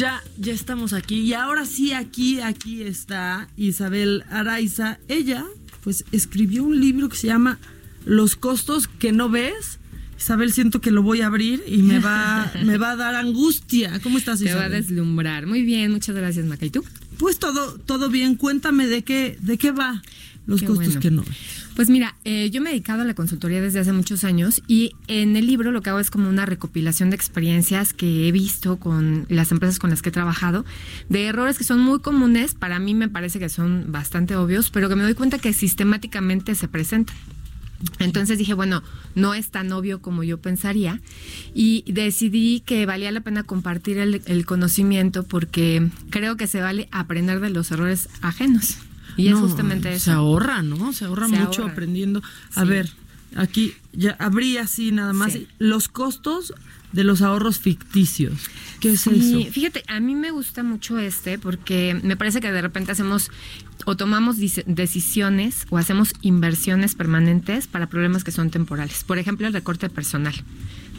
Ya, ya estamos aquí. Y ahora sí, aquí, aquí está Isabel Araiza. Ella, pues, escribió un libro que se llama Los costos que no ves. Isabel, siento que lo voy a abrir y me va, me va a dar angustia. ¿Cómo estás, Te va a Isabel? deslumbrar. Muy bien, muchas gracias, Maca. ¿Y tú? Pues todo, todo bien. Cuéntame de qué, de qué va los Qué costos bueno. que no. Pues mira, eh, yo me he dedicado a la consultoría desde hace muchos años y en el libro lo que hago es como una recopilación de experiencias que he visto con las empresas con las que he trabajado, de errores que son muy comunes, para mí me parece que son bastante obvios, pero que me doy cuenta que sistemáticamente se presentan. Entonces dije, bueno, no es tan obvio como yo pensaría y decidí que valía la pena compartir el, el conocimiento porque creo que se vale aprender de los errores ajenos. Y es justamente eso. Se ahorra, ¿no? Se ahorra Se mucho ahorra. aprendiendo. A Sí. ver, aquí ya abrí así nada más. Sí. Los costos de los ahorros ficticios. ¿Qué es Sí, eso? fíjate, a mí me gusta mucho este porque me parece que de repente hacemos o tomamos decisiones o hacemos inversiones permanentes para problemas que son temporales. Por ejemplo, el recorte personal.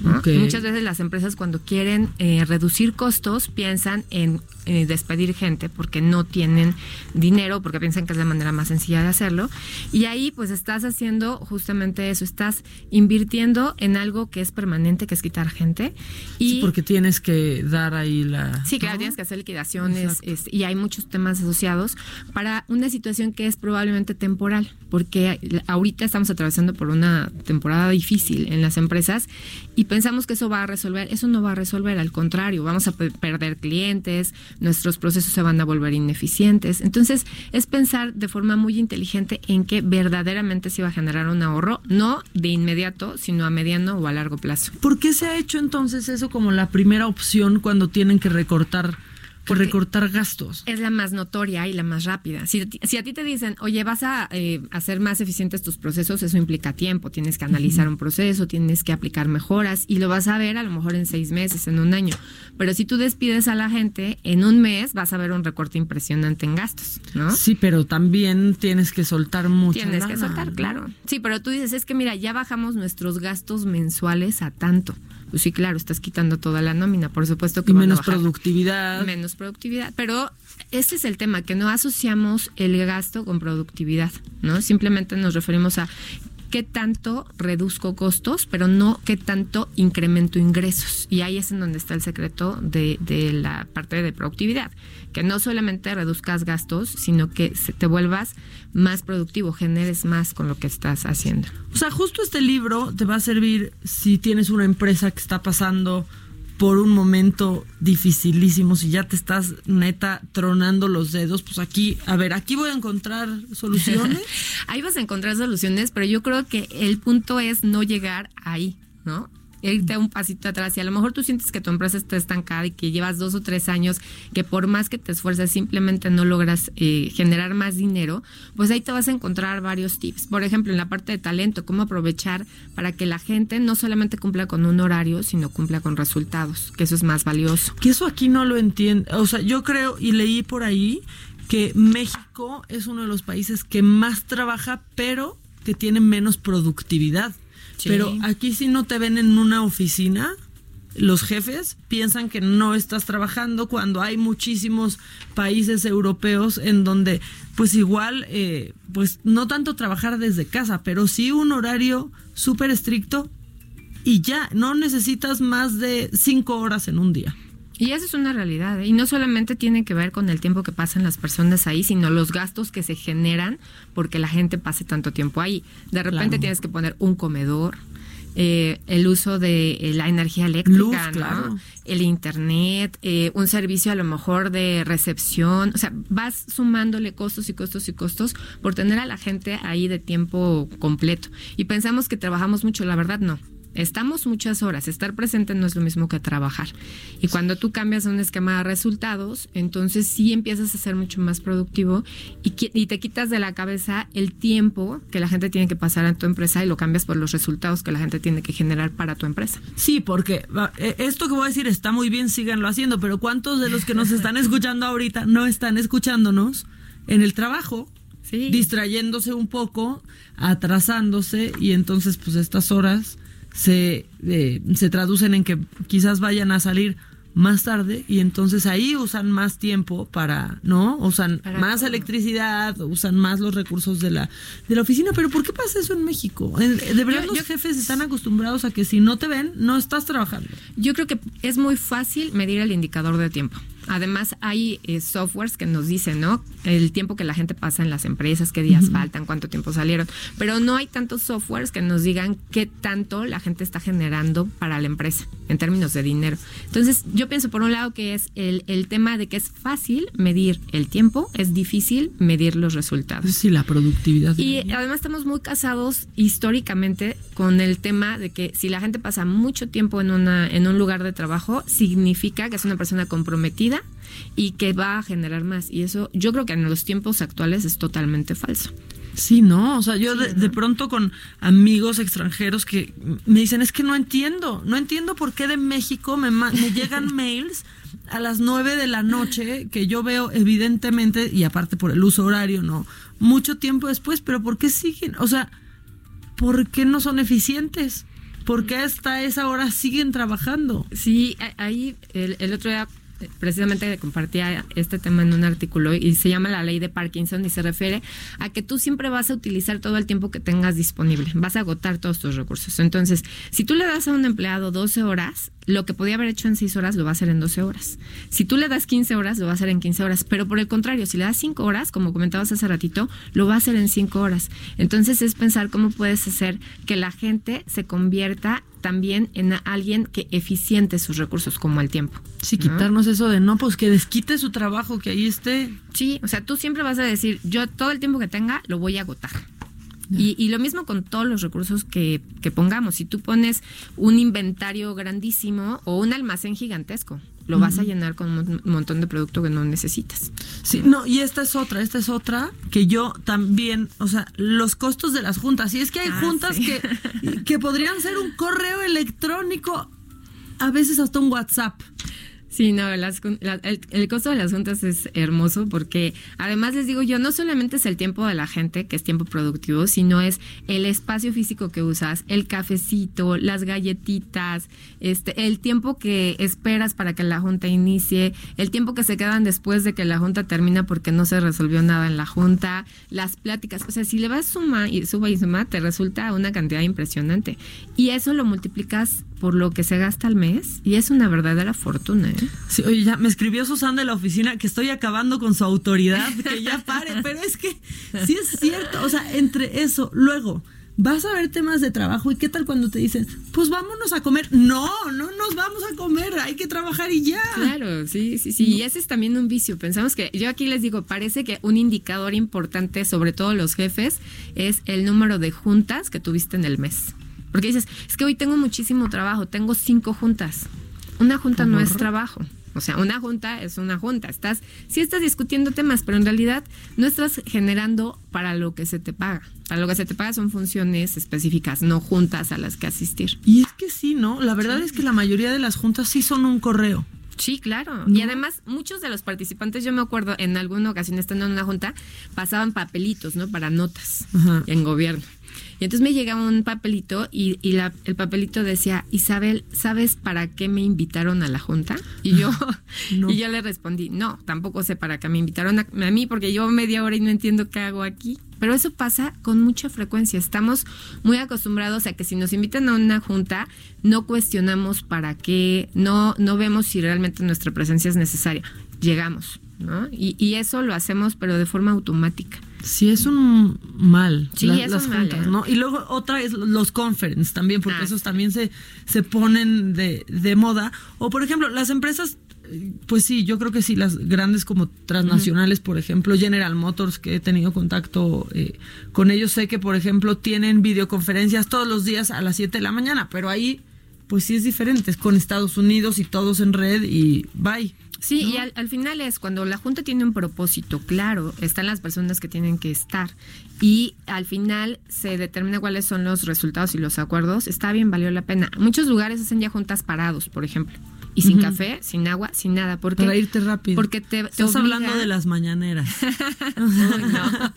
Ok. Muchas veces las empresas cuando quieren eh, reducir costos piensan en eh, despedir gente porque no tienen dinero, porque piensan que es la manera más sencilla de hacerlo. Y ahí pues estás haciendo justamente eso, estás invirtiendo en algo que es permanente, que es quitar gente. Y Sí, porque tienes que dar ahí la. Sí, claro, ¿no? tienes que hacer liquidaciones este, y hay muchos temas asociados para una situación que es probablemente temporal, porque ahorita estamos atravesando por una temporada difícil en las empresas y pensamos que eso va a resolver. Eso no va a resolver, al contrario, vamos a pe- perder clientes, nuestros procesos se van a volver ineficientes. Entonces, es pensar de forma muy inteligente en que verdaderamente se va a generar un ahorro, no de inmediato, sino a mediano o a largo plazo. ¿Por qué se ha hecho entonces eso como la primera opción cuando tienen que recortar, que recortar gastos? es la más notoria y la más rápida. Si, si a ti te dicen, oye, vas a eh, hacer más eficientes tus procesos, eso implica tiempo. Tienes que analizar un proceso, tienes que aplicar mejoras y lo vas a ver a lo mejor en seis meses, en un año. Pero si tú despides a la gente, en un mes vas a ver un recorte impresionante en gastos, ¿no? Sí, pero también tienes que soltar mucho. Tienes que soltar, claro. Sí, pero tú dices, es que mira, ya bajamos nuestros gastos mensuales a tanto. Pues sí, claro, estás quitando toda la nómina, por supuesto que Y menos productividad. Menos productividad. Pero ese es el tema, que no asociamos el gasto con productividad, ¿no? Simplemente nos referimos a qué tanto reduzco costos, pero no qué tanto incremento ingresos. Y ahí es en donde está el secreto de, de la parte de productividad, que no solamente reduzcas gastos, sino que te vuelvas más productivo, generes más con lo que estás haciendo. O sea, justo este libro te va a servir si tienes una empresa que está pasando por un momento dificilísimo, si ya te estás neta tronando los dedos, pues aquí, a ver, aquí voy a encontrar soluciones. ahí vas a encontrar soluciones, pero yo creo que el punto es no llegar ahí, ¿no? Irte un pasito atrás y a lo mejor tú sientes que tu empresa está estancada y que llevas dos o tres años que por más que te esfuerces simplemente no logras eh, generar más dinero, pues ahí te vas a encontrar varios tips. Por ejemplo, en la parte de talento, cómo aprovechar para que la gente no solamente cumpla con un horario, sino cumpla con resultados, que eso es más valioso. que eso aquí no lo entiendo. O sea, yo creo y leí por ahí que México es uno de los países que más trabaja, pero que tiene menos productividad. Pero aquí si no te ven en una oficina, los jefes piensan que no estás trabajando cuando hay muchísimos países europeos en donde pues igual eh, pues no tanto trabajar desde casa, pero sí un horario súper estricto y ya, no necesitas más de cinco horas en un día. Y eso es una realidad. ¿eh? Y no solamente tiene que ver con el tiempo que pasan las personas ahí, sino los gastos que se generan porque la gente pase tanto tiempo ahí. De repente Claro. tienes que poner un comedor. eh, el uso de eh, la energía eléctrica, Luz, ¿no? claro. el internet, eh, un servicio a lo mejor de recepción, o sea, vas sumándole costos y costos y costos por tener a la gente ahí de tiempo completo. Y pensamos que trabajamos mucho, la verdad no. Estamos muchas horas, estar presente no es lo mismo que trabajar. Y cuando tú cambias un esquema de resultados, entonces sí empiezas a ser mucho más productivo y, y te quitas de la cabeza el tiempo que la gente tiene que pasar en tu empresa y lo cambias por los resultados que la gente tiene que generar para tu empresa. Sí, porque eh, esto que voy a decir está muy bien, síganlo haciendo, pero ¿cuántos de los que nos están escuchando ahorita no están escuchándonos en el trabajo? Sí. Distrayéndose un poco, atrasándose y entonces pues estas horas se, eh, se traducen en que quizás vayan a salir más tarde y entonces ahí usan más tiempo para, ¿no? Usan Para más todo. electricidad, usan más los recursos de la de la oficina, pero ¿por qué pasa eso en México? En- De verdad Yo- los yo- jefes están acostumbrados a que si no te ven, no estás trabajando. Yo creo que es muy fácil medir el indicador de tiempo. Además, hay eh, softwares que nos dicen, ¿no? El tiempo que la gente pasa en las empresas, qué días faltan, cuánto tiempo salieron. Pero no hay tantos softwares que nos digan qué tanto la gente está generando para la empresa en términos de dinero. Entonces, yo pienso por un lado que es el, el tema de que es fácil medir el tiempo, es difícil medir los resultados. Sí, la productividad. Y además estamos muy casados históricamente con el tema de que si la gente pasa mucho tiempo en una en un lugar de trabajo significa que es una persona comprometida y que va a generar más y eso yo creo que en los tiempos actuales es totalmente falso. Sí, no, o sea, yo de, de pronto con amigos extranjeros que me dicen, es que no entiendo, no entiendo por qué de México me, me llegan mails a las nueve de la noche, que yo veo evidentemente, y aparte por el uso horario, ¿no? Mucho tiempo después, pero ¿por qué siguen? O sea, ¿por qué no son eficientes? ¿Por qué hasta esa hora siguen trabajando? Sí, ahí el, el otro día precisamente compartía este tema en un artículo y se llama la ley de Parkinson y se refiere a que tú siempre vas a utilizar todo el tiempo que tengas disponible, vas a agotar todos tus recursos. Entonces, si tú le das a un empleado 12 horas, lo que podía haber hecho en 6 horas lo va a hacer en 12 horas. Si tú le das 15 horas, lo va a hacer en 15 horas. Pero por el contrario, si le das 5 horas, como comentabas hace ratito, lo va a hacer en 5 horas. Entonces es pensar cómo puedes hacer que la gente se convierta también en alguien que eficiente sus recursos como el tiempo. Sí, ¿no? quitarnos eso de no, pues que desquite su trabajo, que ahí esté. Sí, o sea, tú siempre vas a decir, yo todo el tiempo que tenga lo voy a agotar. Y, y lo mismo con todos los recursos que, que pongamos. Si tú pones un inventario grandísimo o un almacén gigantesco, lo vas a llenar con un mon- montón de producto que no necesitas. Sí, no, y esta es otra, esta es otra que yo también, o sea, los costos de las juntas. Y es que hay Ah, juntas sí. que, que podrían ser un correo electrónico, a veces hasta un WhatsApp. Sí, no, las la- el, el costo de las juntas es hermoso porque además les digo yo, no solamente es el tiempo de la gente, que es tiempo productivo, sino es el espacio físico que usas, el cafecito, las galletitas, este, el tiempo que esperas para que la junta inicie, el tiempo que se quedan después de que la junta termina porque no se resolvió nada en la junta, las pláticas, o sea, si le vas suma y suma y suma, te resulta una cantidad impresionante. Y eso lo multiplicas por lo que se gasta al mes y es una verdadera fortuna. ¿eh? Sí, oye, ya me escribió Susana de la oficina que estoy acabando con su autoridad, que ya pare, pero es que sí es cierto, o sea, entre eso, luego vas a ver temas de trabajo y qué tal cuando te dicen, pues vámonos a comer. No, no nos vamos a comer, hay que trabajar y ya. Claro, sí, sí, sí. Y ese es también un vicio. Pensamos que, yo aquí les digo, parece que un indicador importante, sobre todo los jefes, es el número de juntas que tuviste en el mes. Porque dices, es que hoy tengo muchísimo trabajo, tengo cinco juntas. Una junta no es trabajo. O sea, una junta es una junta. Estás, sí estás discutiendo temas, pero en realidad no estás generando para lo que se te paga. Para lo que se te paga son funciones específicas, no juntas a las que asistir. Y es que sí, ¿no? La verdad es que la mayoría de las juntas sí son un correo. Sí, claro. Y además, muchos de los participantes, yo me acuerdo en alguna ocasión estando en una junta, pasaban papelitos, ¿no? Para notas Ajá. en gobierno. Y entonces me llegaba un papelito y, y la- el papelito decía, Isabel, ¿sabes para qué me invitaron a la junta? Y yo, y yo le respondí, no, tampoco sé para qué me invitaron a, a mí porque llevo media hora y no entiendo qué hago aquí. Pero eso pasa con mucha frecuencia. Estamos muy acostumbrados a que si nos invitan a una junta, no cuestionamos para qué, no, no vemos si realmente nuestra presencia es necesaria. Llegamos, ¿no? Y, y eso lo hacemos, pero de forma automática. Sí, es un mal. Sí, la- es las un mal, juntas, ¿eh? ¿no? Y luego otra es los conference también, porque Ah, esos también se, se ponen de, de moda. O por ejemplo, las empresas, pues sí, yo creo que sí, las grandes como transnacionales, por ejemplo, General Motors, que he tenido contacto eh, con ellos, sé que, por ejemplo, tienen videoconferencias todos los días a las 7 de la mañana, pero ahí, pues sí es diferente, es con Estados Unidos y todos en red y bye. Sí, y al, al final es cuando la Junta tiene un propósito claro, están las personas que tienen que estar y al final se determina cuáles son los resultados y los acuerdos, está bien, valió la pena. Muchos lugares hacen ya juntas parados, por ejemplo. Y sin café, sin agua, sin nada. Porque, Para irte rápido. Porque te, te Estás obliga- hablando de las mañaneras. Uy, no,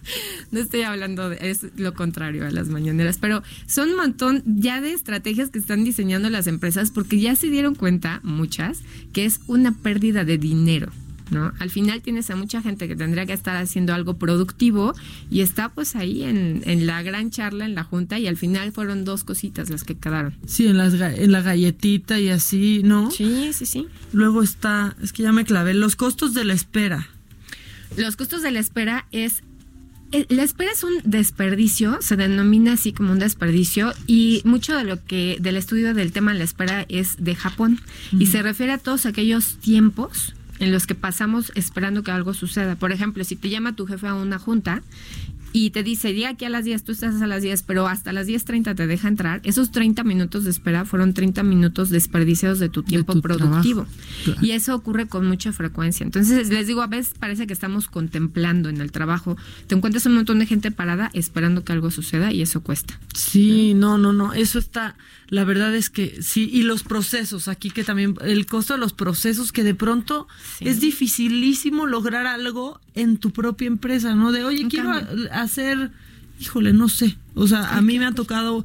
no estoy hablando de, es lo contrario a las mañaneras, pero son un montón ya de estrategias que están diseñando las empresas porque ya se dieron cuenta, muchas, que es una pérdida de dinero. ¿No? Al final tienes a mucha gente que tendría que estar haciendo algo productivo y está pues ahí en, en la gran charla, en la junta y al final fueron dos cositas las que quedaron. Sí, en, las, en la galletita y así, ¿no? Sí, sí, sí. Luego está, es que ya me clavé, los costos de la espera. Los costos de la espera es eh, la espera es un desperdicio, se denomina así como un desperdicio y mucho de lo que del estudio del tema de la espera es de Japón y se refiere a todos aquellos tiempos en los que pasamos esperando que algo suceda. Por ejemplo, si te llama tu jefe a una junta y te dice, llega aquí a las 10, tú estás a las 10, pero hasta las 10.30 te deja entrar, esos 30 minutos de espera fueron 30 minutos desperdiciados de tu tiempo tu productivo. Claro. Y eso ocurre con mucha frecuencia. Entonces, les digo, a veces parece que estamos contemplando en el trabajo. Te encuentras un montón de gente parada esperando que algo suceda y eso cuesta. Sí, no, no, no, eso está, la verdad es que sí, y los procesos aquí que también, el costo de los procesos que de pronto es dificilísimo lograr algo en tu propia empresa, ¿no? De, oye, quiero a- hacer, híjole, no sé, o sea, a mí me ha tocado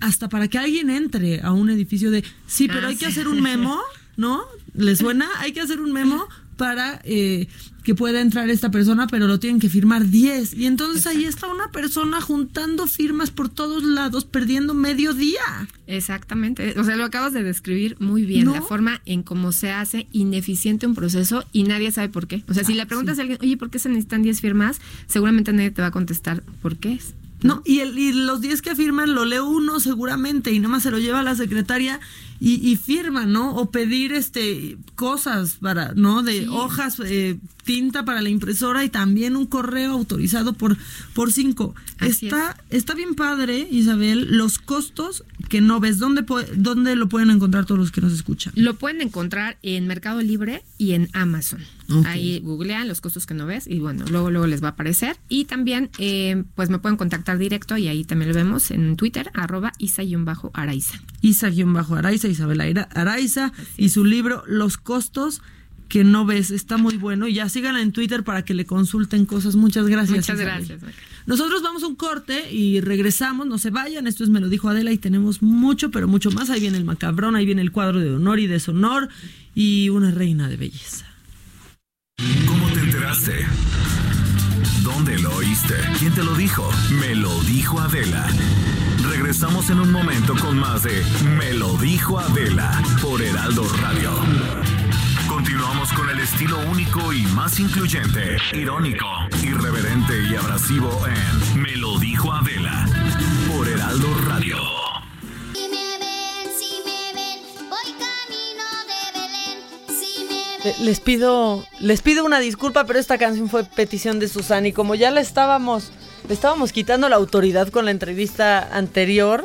hasta para que alguien entre a un edificio de, sí, pero Ah, hay que hacer un memo, ¿no? ¿Le suena? Hay que hacer un memo para eh, que pueda entrar esta persona, pero lo tienen que firmar 10. Y entonces ahí está una persona juntando firmas por todos lados, perdiendo medio día. Exactamente. O sea, lo acabas de describir muy bien. ¿No? La forma en cómo se hace ineficiente un proceso y nadie sabe por qué. O sea, si le preguntas a alguien, oye, ¿por qué se necesitan 10 firmas? Seguramente nadie te va a contestar por qué es. No, y, el, y los 10 que firman lo lee uno seguramente y nomás se lo lleva a la secretaria y, y firma, ¿no? O pedir este cosas para, ¿no? De hojas, eh, tinta para la impresora y también un correo autorizado por, por cinco. Así está, está bien padre, Isabel, los costos que no ves. ¿Dónde, ¿Dónde lo pueden encontrar todos los que nos escuchan? Lo pueden encontrar en Mercado Libre y en Amazon. Ahí googlean los costos que no ves y bueno, luego luego les va a aparecer. Y también eh, pues me pueden contactar directo y ahí también lo vemos en Twitter, arroba isa-araiza. Isa-Araiza, Isabel Araiza, y su libro Los costos que no ves. Está muy bueno. Y ya síganla en Twitter para que le consulten cosas. Muchas gracias. Muchas Isabel. gracias. Nosotros vamos a un corte y regresamos. No se vayan. Esto es Me lo dijo Adela y tenemos mucho, pero mucho más. Ahí viene el macabrón, ahí viene el cuadro de honor y deshonor y una reina de belleza. ¿Cómo te enteraste? ¿Dónde lo oíste? ¿Quién te lo dijo? Me lo dijo Adela. Regresamos en un momento con más de Me lo dijo Adela por Heraldo Radio. Continuamos con el estilo único y más incluyente, irónico, irreverente y abrasivo en Me lo dijo Adela por Heraldo Radio. Le- Les pido, les pido una disculpa, pero esta canción fue petición de Susana y como ya le estábamos, estábamos quitando la autoridad con la entrevista anterior,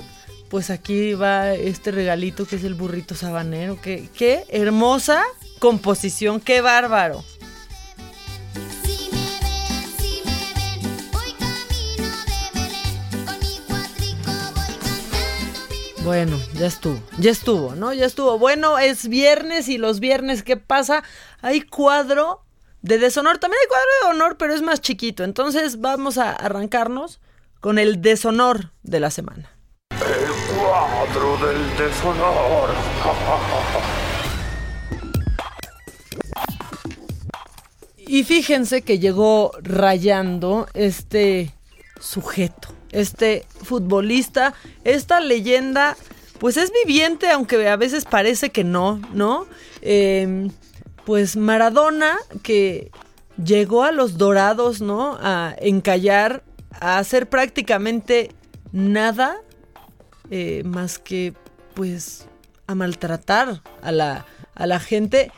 pues aquí va este regalito que es el burrito sabanero. Qué, qué hermosa composición, qué bárbaro. Bueno, ya estuvo, ya estuvo, ¿no? Ya estuvo. Bueno, es viernes y los viernes, ¿qué pasa? Hay cuadro de deshonor, también hay cuadro de honor, pero es más chiquito. Entonces vamos a arrancarnos con el deshonor de la semana. El cuadro del deshonor. Y fíjense que llegó rayando este sujeto, este futbolista, esta leyenda, pues es viviente, aunque a veces parece que no, ¿no? Eh, pues Maradona, que llegó a los dorados, ¿no? A encallar, a hacer prácticamente nada eh, más que, pues, a maltratar a la, a la gente.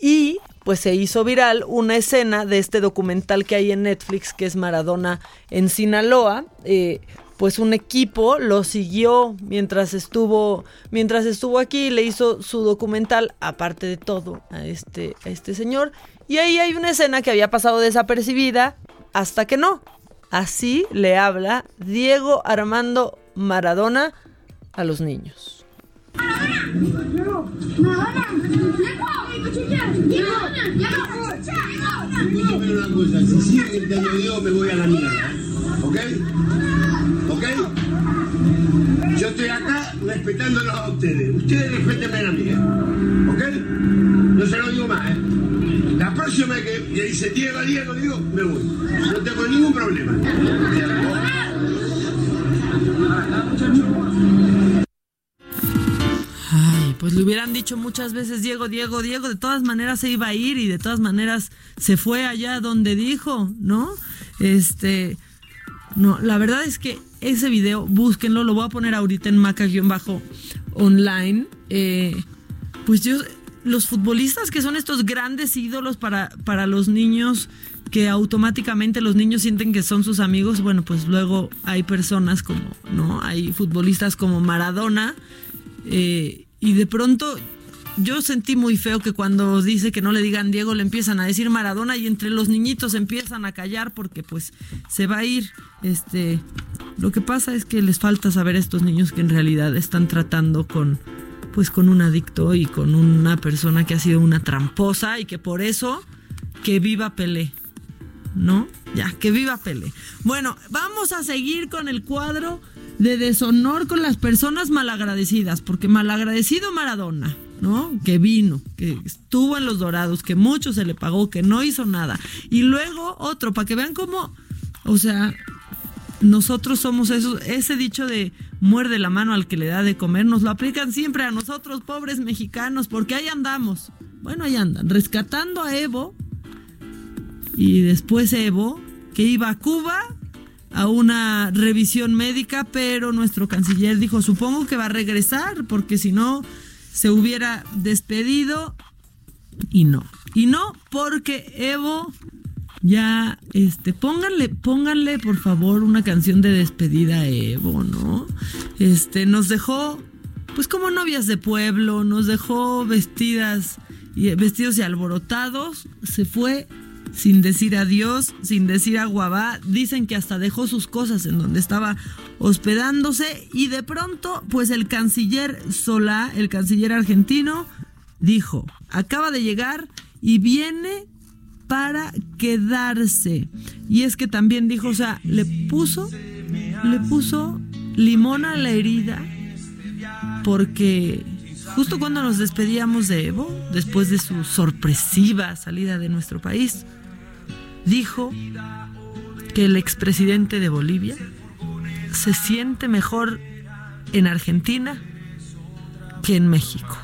Y pues se hizo viral una escena de este documental que hay en Netflix, que es Maradona en Sinaloa. Eh, pues un equipo lo siguió mientras estuvo, mientras estuvo aquí, le hizo su documental, aparte de todo, a este, a este señor. Y ahí hay una escena que había pasado desapercibida hasta que no. Así le habla Diego Armando Maradona a los niños. Si sigue gritando Diego me voy a la mierda, ¿ok? ¿Ok? Yo estoy acá respetándolos a ustedes. Ustedes respétenme a mí, ¿eh? ¿ok? No se lo digo más, ¿eh? La próxima que, que dice Diego, Diego, digo, me voy. No tengo ningún problema. Pues le hubieran dicho muchas veces Diego, Diego, Diego, de todas maneras se iba a ir y de todas maneras se fue allá donde dijo, ¿no? Este, no, la verdad es que ese video, búsquenlo, lo voy a poner ahorita en maca-online. Eh, pues yo, los futbolistas que son estos grandes ídolos para, para los niños, que automáticamente los niños sienten que son sus amigos, bueno, pues luego hay personas como, ¿no? Hay futbolistas como Maradona, eh, y de pronto yo sentí muy feo que cuando dice que no le digan Diego le empiezan a decir Maradona y entre los niñitos empiezan a callar porque pues se va a ir. Este, lo que pasa es que les falta saber a estos niños que en realidad están tratando con pues con un adicto y con una persona que ha sido una tramposa y que por eso que viva Pelé. ¿No? Ya, que viva Pelé. Bueno, vamos a seguir con el cuadro de deshonor con las personas malagradecidas, porque malagradecido Maradona, ¿no? Que vino, que estuvo en los dorados, que mucho se le pagó, que no hizo nada. Y luego otro, para que vean cómo, o sea, nosotros somos esos, ese dicho de muerde la mano al que le da de comer, nos lo aplican siempre a nosotros, pobres mexicanos, porque ahí andamos. Bueno, ahí andan, rescatando a Evo. Y después Evo, que iba a Cuba a una revisión médica, pero nuestro canciller dijo, supongo que va a regresar, porque si no, se hubiera despedido. Y no. Y no, porque Evo ya, este, pónganle, pónganle por favor una canción de despedida a Evo, ¿no? Este, nos dejó, pues como novias de pueblo, nos dejó vestidas, y vestidos y alborotados, se fue sin decir adiós, sin decir aguabá. Dicen que hasta dejó sus cosas en donde estaba hospedándose y de pronto, pues el canciller Solá, el canciller argentino, dijo, acaba de llegar y viene para quedarse. Y es que también dijo, o sea, le puso, le puso limón a la herida porque justo cuando nos despedíamos de Evo, después de su sorpresiva salida de nuestro país, dijo que el expresidente de Bolivia se siente mejor en Argentina que en México.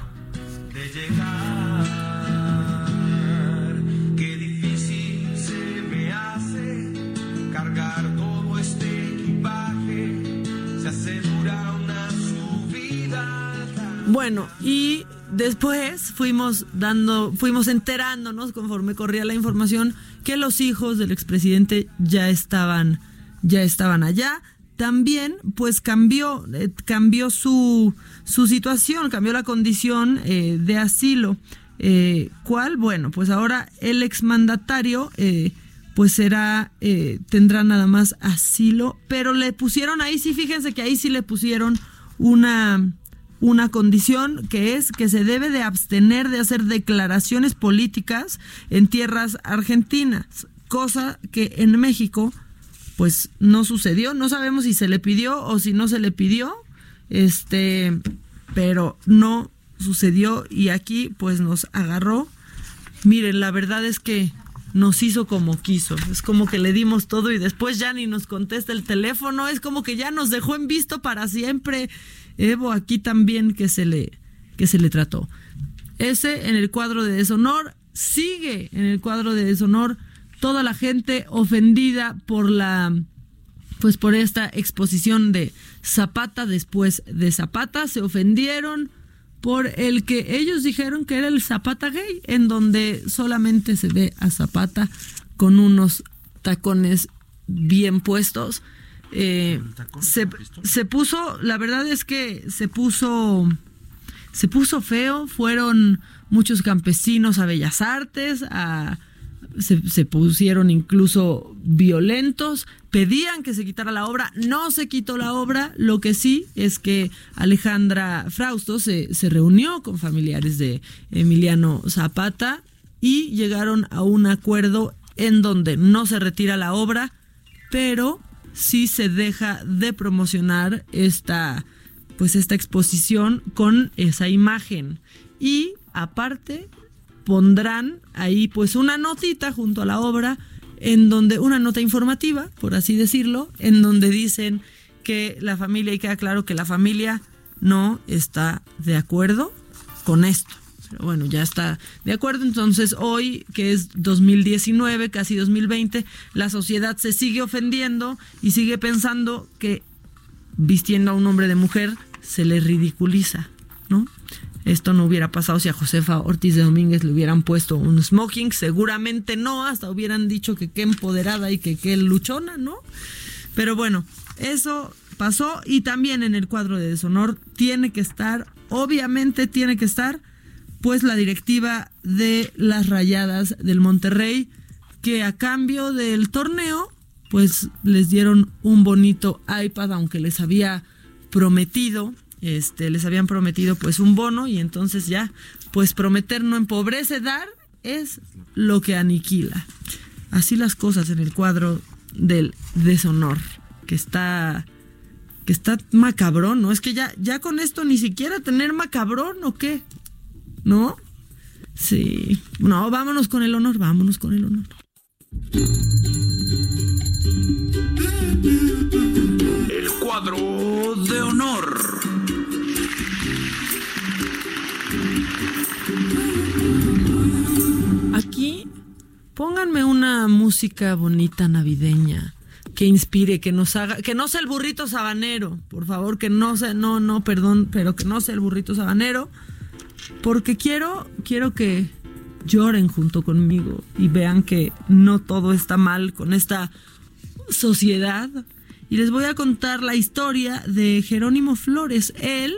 Bueno, y después fuimos dando, fuimos enterándonos conforme corría la información que los hijos del expresidente ya estaban, ya estaban allá. También, pues cambió, eh, cambió su, su situación, cambió la condición eh, de asilo. Eh, ¿Cuál? Bueno, pues ahora el exmandatario, eh, pues será, eh, tendrá nada más asilo, pero le pusieron ahí, sí, fíjense que ahí sí le pusieron una, una condición que es que se debe de abstener de hacer declaraciones políticas en tierras argentinas, cosa que en México pues no sucedió, no sabemos si se le pidió o si no se le pidió, este, pero no sucedió y aquí pues nos agarró. Miren, la verdad es que nos hizo como quiso. Es como que le dimos todo y después ya ni nos contesta el teléfono. Es como que ya nos dejó en visto para siempre. Evo aquí también que se le, que se le trató. Ese en el cuadro de deshonor. Sigue en el cuadro de deshonor toda la gente ofendida por la pues por esta exposición de Zapata después de Zapata se ofendieron por el que ellos dijeron que era el Zapata gay, en donde solamente se ve a Zapata con unos tacones bien puestos. Eh, se, se puso, la verdad es que se puso, se puso feo. Fueron muchos campesinos a Bellas Artes, a se, se, pusieron incluso violentos, pedían que se quitara la obra, no se quitó la obra, lo que sí es que Alejandra Frausto se, se reunió con familiares de Emiliano Zapata y llegaron a un acuerdo en donde no se retira la obra, pero sí se deja de promocionar esta pues esta exposición con esa imagen y aparte pondrán ahí pues una notita junto a la obra en donde una nota informativa, por así decirlo, en donde dicen que la familia y queda claro que la familia no está de acuerdo con esto. Pero bueno, ya está de acuerdo. Entonces hoy, que es 2019, casi 2020, la sociedad se sigue ofendiendo y sigue pensando que vistiendo a un hombre de mujer se le ridiculiza, ¿no? Esto no hubiera pasado si a Josefa Ortiz de Domínguez le hubieran puesto un smoking, seguramente no, hasta hubieran dicho que qué empoderada y que qué luchona, ¿no? Pero bueno, eso pasó y también en el cuadro de deshonor tiene que estar, obviamente tiene que estar, pues la directiva de las rayadas del Monterrey, que a cambio del torneo, pues les dieron un bonito iPad, aunque les había prometido este, les habían prometido pues un bono y entonces ya, pues prometer no empobrece, dar es lo que aniquila. Así las cosas en el cuadro del deshonor, que está que está macabrón, ¿no? Es que ya ya con esto ni siquiera tener macabrón o qué? ¿No? Sí. No, vámonos con el honor, vámonos con el honor. El cuadro de honor. Aquí pónganme una música bonita navideña que inspire, que nos haga, que no sea el burrito sabanero, por favor, que no sea, no, no, perdón, pero que no sea el burrito sabanero, porque quiero, quiero que lloren junto conmigo y vean que no todo está mal con esta sociedad. Y les voy a contar la historia de Jerónimo Flores. Él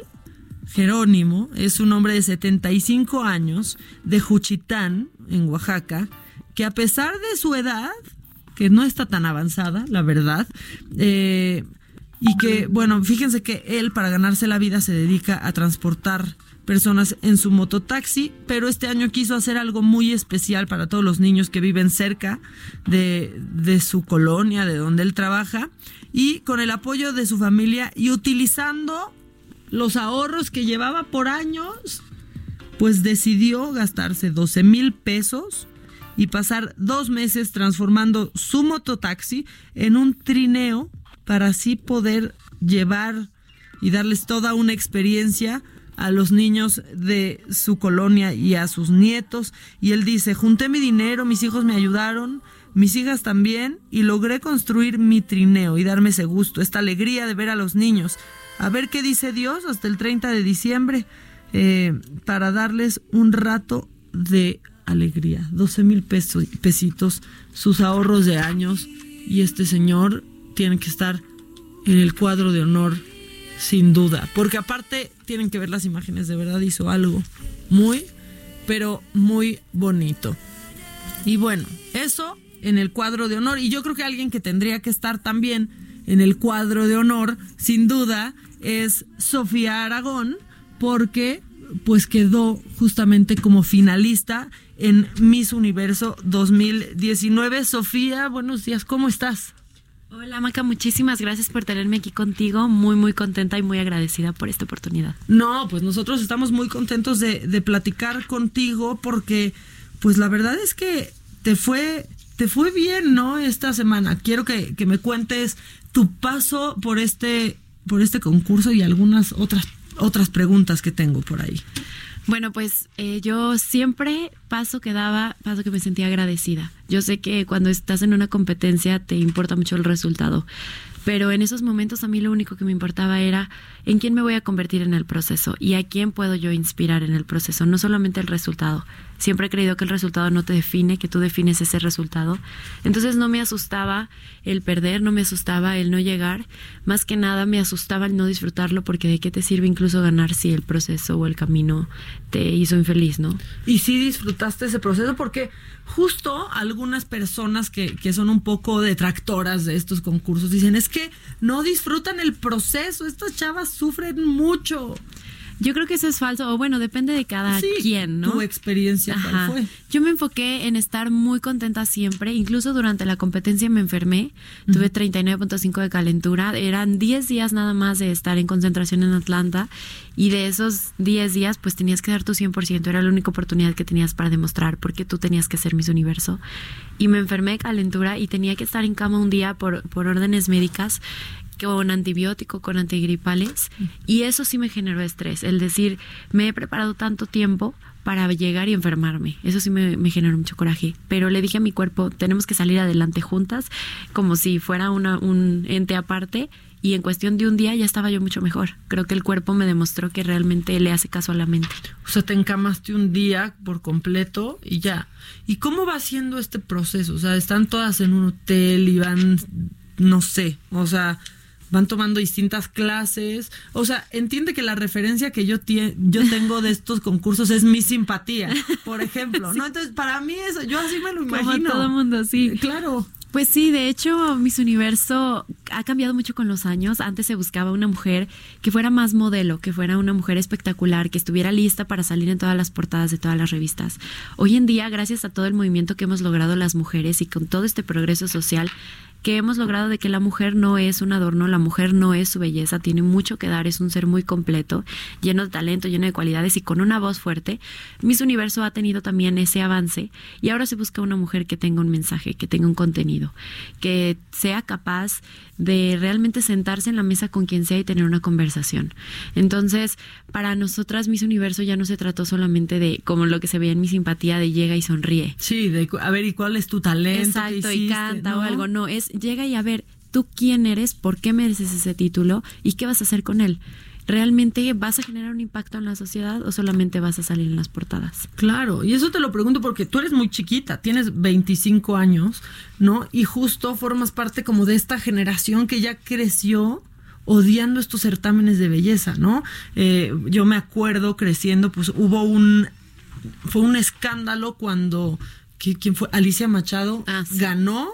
Jerónimo es un hombre de 75 años de Juchitán, en Oaxaca, que a pesar de su edad, que no está tan avanzada, la verdad, eh, y que, bueno, fíjense que él para ganarse la vida se dedica a transportar personas en su mototaxi, pero este año quiso hacer algo muy especial para todos los niños que viven cerca de, su colonia, de donde él trabaja, y con el apoyo de su familia y utilizando los ahorros que llevaba por años, pues decidió gastarse 12 mil pesos y pasar dos meses transformando su mototaxi en un trineo para así poder llevar y darles toda una experiencia a los niños de su colonia y a sus nietos. Y él dice, junté mi dinero, mis hijos me ayudaron, mis hijas también, y logré construir mi trineo y darme ese gusto, esta alegría de ver a los niños a ver qué dice Dios hasta el 30 de diciembre eh, para darles un rato de alegría. 12 mil pesitos, sus ahorros de años y este señor tiene que estar en el cuadro de honor sin duda, porque aparte tienen que ver las imágenes, de verdad hizo algo muy, pero muy bonito. Y bueno, eso en el cuadro de honor y yo creo que alguien que tendría que estar también en el cuadro de honor, sin duda, es Sofía Aragón, porque pues quedó justamente como finalista en Miss Universo 2019. Sofía, buenos días, ¿cómo estás? Hola Maca, muchísimas gracias por tenerme aquí contigo, muy muy contenta y muy agradecida por esta oportunidad. No, pues nosotros estamos muy contentos de, de platicar contigo porque pues la verdad es que te fue, te fue bien, ¿no? Esta semana. Quiero que, que me cuentes tu paso por este por este concurso y algunas otras, otras preguntas que tengo por ahí. Bueno, pues eh, yo siempre paso que daba, paso que me sentía agradecida. Yo sé que cuando estás en una competencia te importa mucho el resultado, Pero en esos momentos a mí lo único que me importaba era en quién me voy a convertir en el proceso y a quién puedo yo inspirar en el proceso, no solamente el resultado. Siempre he creído que el resultado no te define, que tú defines ese resultado. Entonces no me asustaba el perder, no me asustaba el no llegar. Más que nada me asustaba el no disfrutarlo porque de qué te sirve incluso ganar si el proceso o el camino te hizo infeliz, ¿no? Y sí disfrutaste ese proceso porque justo algunas personas que, que son un poco detractoras de estos concursos dicen es que no disfrutan el proceso, estas chavas sufren mucho. Yo creo que eso es falso, o bueno, depende de cada Sí, quien, ¿no? tu experiencia, ¿cuál Ajá. fue? Yo me enfoqué en estar muy contenta siempre, incluso durante la competencia me enfermé, tuve 39.5 de calentura, eran 10 días nada más de estar en concentración en Atlanta y de esos 10 días pues tenías que dar tu 100%, era la única oportunidad que tenías para demostrar porque tú tenías que ser Miss Universo y me enfermé de calentura y tenía que estar en cama un día por, por órdenes médicas con antibiótico, con antigripales, y eso sí me generó estrés, el decir, me he preparado tanto tiempo para llegar y enfermarme, eso sí me, me generó mucho coraje, pero le dije a mi cuerpo, tenemos que salir adelante juntas, como si fuera una, un ente aparte, y en cuestión de un día ya estaba yo mucho mejor. Creo que el cuerpo me demostró que realmente le hace caso a la mente. O sea, te encamaste un día por completo y ya. ¿Y cómo va siendo este proceso? O sea, están todas en un hotel y van, no sé, o sea, van tomando distintas clases. O sea, entiende que la referencia que yo, yo tengo de estos concursos es mi simpatía, por ejemplo, ¿no? Entonces, para mí eso, yo así me lo Como imagino. todo mundo, sí. Claro. Pues sí, de hecho, Miss Universo ha cambiado mucho con los años. Antes se buscaba una mujer que fuera más modelo, que fuera una mujer espectacular, que estuviera lista para salir en todas las portadas de todas las revistas. Hoy en día, gracias a todo el movimiento que hemos logrado las mujeres y con todo este progreso social, que hemos logrado de que la mujer no es un adorno, la mujer no es su belleza, tiene mucho que dar, es un ser muy completo, lleno de talento, lleno de cualidades y con una voz fuerte. Miss Universo ha tenido también ese avance y ahora se busca una mujer que tenga un mensaje, que tenga un contenido, que sea capaz de realmente sentarse en la mesa con quien sea y tener una conversación. Entonces, para nosotras Miss Universo ya no se trató solamente de como lo que se veía en mi simpatía de llega y sonríe. Sí, de a ver, ¿y cuál es tu talento? ¿Qué Exacto, y hiciste? canta ¿No? o algo. No, es llega y a ver, tú quién eres, por qué mereces ese título y qué vas a hacer con él. ¿Realmente vas a generar un impacto en la sociedad o solamente vas a salir en las portadas? Claro, y eso te lo pregunto porque tú eres muy chiquita, tienes 25 años, ¿no? Y justo formas parte como de esta generación que ya creció odiando estos certámenes de belleza, ¿no? Eh, yo me acuerdo creciendo, pues hubo un, fue un escándalo cuando, ¿qui- ¿quién fue? Alicia Machado ganó.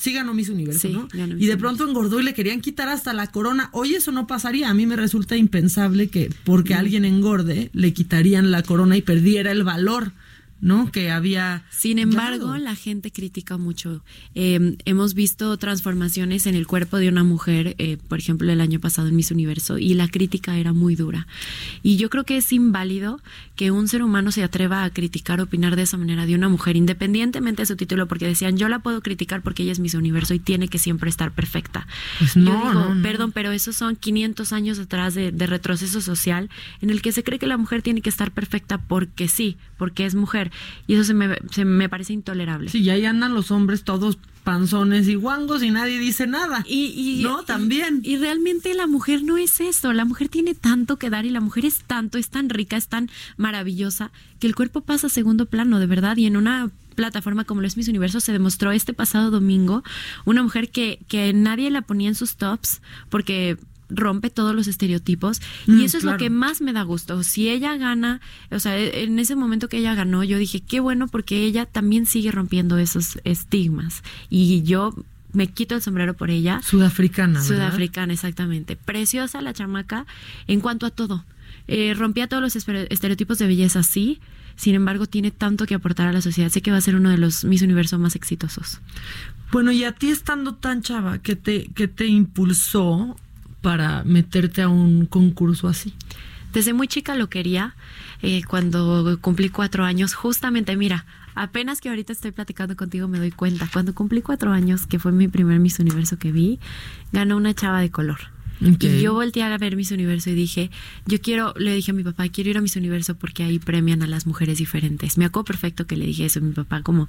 Sí ganó Miss Universo, Sí, ¿no? ganó Miss Y de pronto engordó y le querían quitar hasta la corona. Hoy eso no pasaría. A mí me resulta impensable que porque alguien engorde le quitarían la corona y perdiera el valor, ¿no? Que había. Sin embargo, la gente critica mucho. Eh, hemos visto transformaciones en el cuerpo de una mujer, eh, por ejemplo, el año pasado en Miss Universo, y la crítica era muy dura. Y yo creo que es inválido que un ser humano se atreva a criticar, opinar de esa manera de una mujer, independientemente de su título, porque decían, yo la puedo criticar porque ella es Miss Universo y tiene que siempre estar perfecta. Pues Yo no, digo, no, no. perdón, pero esos son 500 años atrás de, de retroceso social en el que se cree que la mujer tiene que estar perfecta porque sí, porque es mujer. Y eso se me, se me parece intolerable. Sí, y ahí andan los hombres todos panzones y guangos y nadie dice nada. Y, y- no, también. Y realmente la mujer no es eso. La mujer tiene tanto que dar y la mujer es tanto, es tan rica, es tan maravillosa que el cuerpo pasa a segundo plano, de verdad. Y en una plataforma como lo es Miss Universo se demostró este pasado domingo una mujer que, que nadie la ponía en sus tops porque rompe todos los estereotipos Mm, y eso es lo que más me da gusto. Si ella gana, o sea, en ese momento que ella ganó, yo dije, qué bueno porque ella también sigue rompiendo esos estigmas y yo me quito el sombrero por ella. Sudafricana, ¿verdad? Sudafricana, exactamente. Preciosa la chamaca en cuanto a todo. Eh, rompía todos los estere- estereotipos de belleza, sí. Sin embargo, tiene tanto que aportar a la sociedad. Sé que va a ser uno de los Miss Universo más exitosos. Bueno, y a ti estando tan chava, ¿qué te, qué te impulsó para meterte a un concurso así? Desde muy chica lo quería. eh, cuando cumplí cuatro años, justamente, mira, apenas que ahorita estoy platicando contigo me doy cuenta. Cuando cumplí cuatro años, que fue mi primer Miss Universo que vi, ganó una chava de color. Y yo volteé a ver Miss Universo y dije, yo quiero, le dije a mi papá, quiero ir a Miss Universo porque ahí premian a las mujeres diferentes. Me acuerdo perfecto que le dije eso a mi papá, como,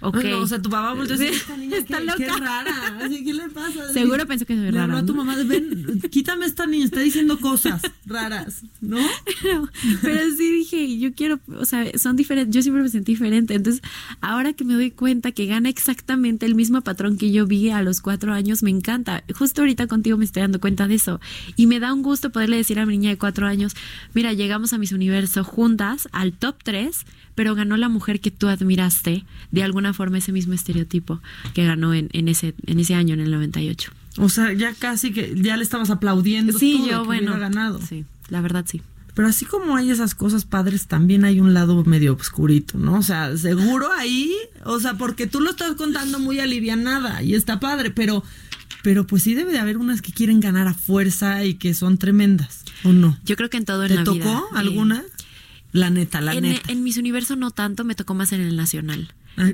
ok. Ay, no, o sea, tu papá volteó Sí, dice, esta niña está qué, loca. qué rara. Así, ¿Qué le pasa? Seguro pensó que soy Le rara, habló a tu ¿no? mamá, ven, quítame esta niña, está diciendo cosas raras, ¿no? Pero sí dije, yo quiero, o sea, son diferentes, yo siempre me sentí diferente. Entonces, ahora que me doy cuenta que gana exactamente el mismo patrón que yo vi a los cuatro años, me encanta. Justo ahorita contigo me estoy dando cuenta de eso. Y me da un gusto poderle decir a mi niña de cuatro años, mira, llegamos a Miss Universo juntas al top 3, pero ganó la mujer que tú admiraste, de alguna forma ese mismo estereotipo que ganó en, en, ese, en ese año, en el 98. O sea, ya casi que ya le estabas aplaudiendo. Sí, tú de yo, que bueno, ganado. Sí, la verdad sí. Pero así como hay esas cosas padres, también hay un lado medio oscurito, ¿no? O sea, seguro ahí, o sea, porque tú lo estás contando muy alivianada y está padre, pero, pero pues sí debe de haber unas que quieren ganar a fuerza y que son tremendas, ¿o no? Yo creo que en todo en ¿Te la tocó vida. eh, alguna? La neta, la en, neta. en Miss Universo no tanto, me tocó más en el Nacional.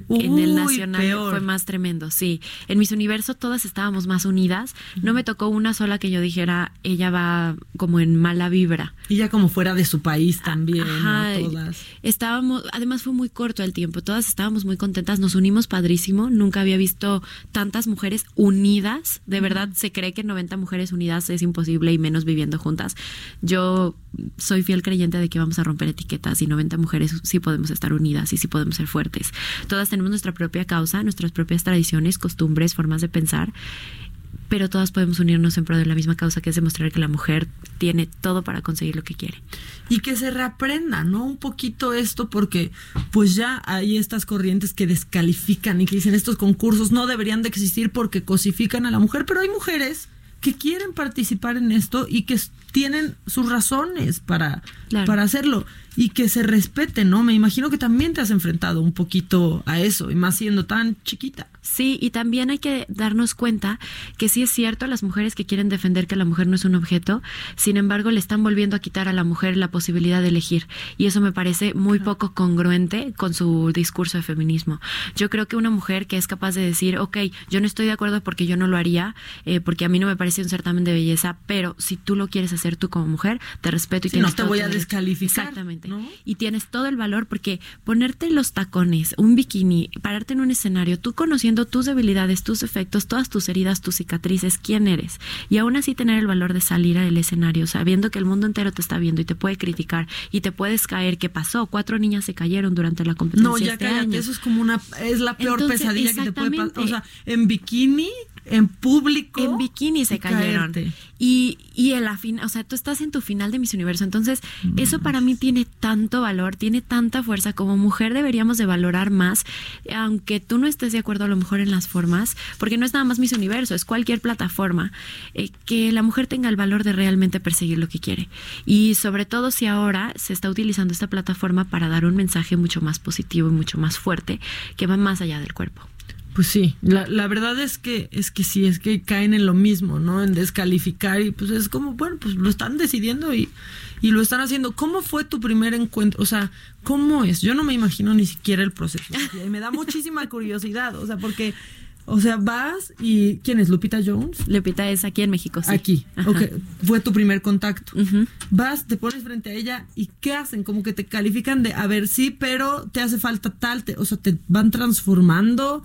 En el Nacional peor. fue más tremendo, sí. En Miss Universo todas estábamos más unidas. No me tocó una sola que yo dijera, ella va como en mala vibra. Y ya como fuera de su país también, Ajá, ¿no? Todas. Estábamos, además fue muy corto el tiempo, todas estábamos muy contentas, nos unimos padrísimo, nunca había visto tantas mujeres unidas, de verdad se cree que 90 mujeres unidas es imposible y menos viviendo juntas. Yo soy fiel creyente de que vamos a romper etiquetas y 90 mujeres sí podemos estar unidas y sí podemos ser fuertes. Todas tenemos nuestra propia causa, nuestras propias tradiciones, costumbres, formas de pensar pero todas podemos unirnos en pro de la misma causa, que es demostrar que la mujer tiene todo para conseguir lo que quiere. y que se reaprenda, ¿no? Un poquito esto porque pues ya hay estas corrientes que descalifican y que dicen estos concursos no deberían de existir porque cosifican a la mujer, pero hay mujeres que quieren participar en esto y que tienen sus razones para, Claro. para hacerlo y que se respeten, ¿no? Me imagino que también te has enfrentado un poquito a eso y más siendo tan chiquita. Sí, y también hay que darnos cuenta que sí es cierto, las mujeres que quieren defender que la mujer no es un objeto, sin embargo le están volviendo a quitar a la mujer la posibilidad de elegir. Y eso me parece muy poco congruente con su discurso de feminismo. Yo creo que una mujer que es capaz de decir, ok, yo no estoy de acuerdo porque yo no lo haría, eh, porque a mí no me parece un certamen de belleza, pero si tú lo quieres hacer tú como mujer, te respeto y Sí, no tienes te todo voy a descalificar, Exactamente. Y tienes todo el valor porque ponerte los tacones, un bikini, pararte en un escenario, tú conociendo tus debilidades, tus efectos, todas tus heridas, tus cicatrices, quién eres. Y aún así tener el valor de salir al escenario, sabiendo que el mundo entero te está viendo y te puede criticar y te puedes caer. ¿Qué pasó? Cuatro niñas se cayeron durante la competencia. No, ya este cállate, año. eso es como una es la peor Entonces, pesadilla que te puede pasar, o sea, en bikini, en público, en bikini se y cayeron. caerte. Y, y en la o sea, tú estás en tu final de Miss Universo. Entonces, eso para mí tiene tanto valor, tiene tanta fuerza. Como mujer deberíamos de valorar más, aunque tú no estés de acuerdo a lo mejor en las formas, porque no es nada más Miss Universo, es cualquier plataforma, eh, que la mujer tenga el valor de realmente perseguir lo que quiere. Y sobre todo si ahora se está utilizando esta plataforma para dar un mensaje mucho más positivo y mucho más fuerte, que va más allá del cuerpo. Pues sí, la, la verdad es que es que sí, es que caen en lo mismo, ¿no? En descalificar y pues es como, bueno, pues lo están decidiendo y, y lo están haciendo. ¿Cómo fue tu primer encuentro? O sea, ¿cómo es? Yo no me imagino ni siquiera el proceso. Y me da muchísima curiosidad, o sea, porque, o sea, vas y ¿quién es? Lupita Jones. Lupita es aquí en México, sí. Aquí, Ajá. ok, fue tu primer contacto. Vas, te pones frente a ella y ¿qué hacen? Como que te califican de, a ver, sí, pero te hace falta tal, te- o sea, te van transformando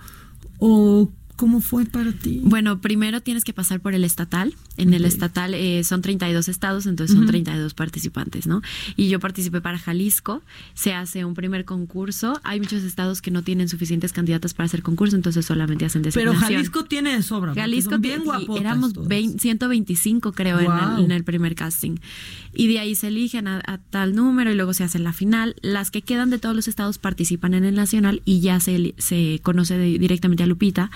o ¿cómo fue para ti? Bueno, primero tienes que pasar por el estatal. En el estatal eh, son 32 estados, entonces son Ujú. 32 participantes, ¿no? Y yo participé para Jalisco. Se hace un primer concurso. Hay muchos estados que no tienen suficientes candidatas para hacer concurso, entonces solamente hacen Pero designación. Jalisco tiene de sobra. Jalisco son bien guapotas éramos todas. 20 125 creo en el, en el primer casting y de ahí se eligen a, a tal número y luego se hace la final las que quedan de todos los estados participan en el nacional y ya se, se conoce de- directamente a Lupita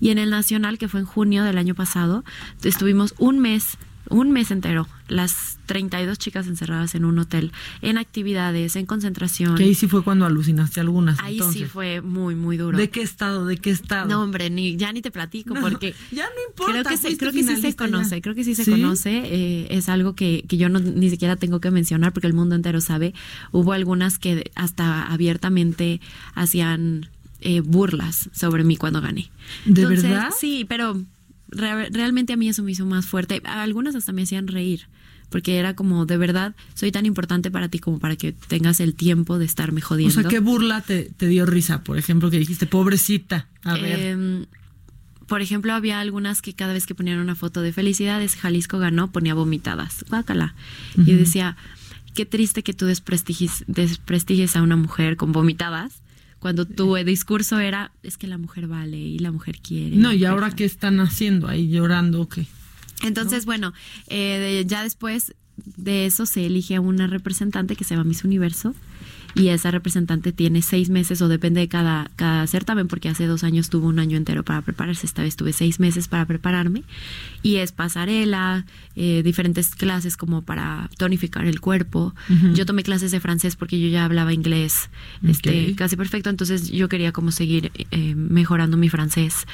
y en el nacional que fue en junio del año pasado estuvimos un mes un mes entero, las 32 chicas encerradas en un hotel, en actividades, en concentración. Que ahí sí fue cuando alucinaste algunas. Ahí entonces. sí fue muy, muy duro. ¿De qué estado? ¿De qué estado? No, hombre, ni, ya ni te platico No, porque ya no importa. creo que, se, creo que sí se ya. conoce, creo que sí se ¿Sí? conoce. eh, es algo que, que yo no, ni siquiera tengo que mencionar porque el mundo entero sabe. Hubo algunas que hasta abiertamente hacían eh, burlas sobre mí cuando gané. ¿De Entonces, verdad? Sí, pero re- realmente a mí eso me hizo más fuerte. Algunas hasta me hacían reír, porque era como, de verdad, soy tan importante para ti como para que tengas el tiempo de estarme O jodiendo. sea, ¿qué burla te, te dio risa? Por ejemplo, que dijiste, pobrecita. A ver. Em, por ejemplo, había algunas que cada vez que ponían una foto de felicidades, Jalisco ganó, ponía vomitadas. Guácala. Y decía, qué triste que tú desprestigies, desprestigies a una mujer con vomitadas, cuando tu discurso era, es que la mujer vale y la mujer quiere. no, ¿y ahora qué están haciendo ahí llorando o qué? entonces, bueno, eh, de- ya después de eso se elige a una representante que se llama Miss Universo y esa representante tiene seis meses o depende de cada, cada certamen porque hace dos años tuvo un año entero para prepararse, esta vez tuve seis meses para prepararme y es pasarela, eh, diferentes clases como para tonificar el cuerpo. Yo tomé clases de francés porque yo ya hablaba inglés este, casi perfecto, entonces yo quería como seguir eh, mejorando mi francés.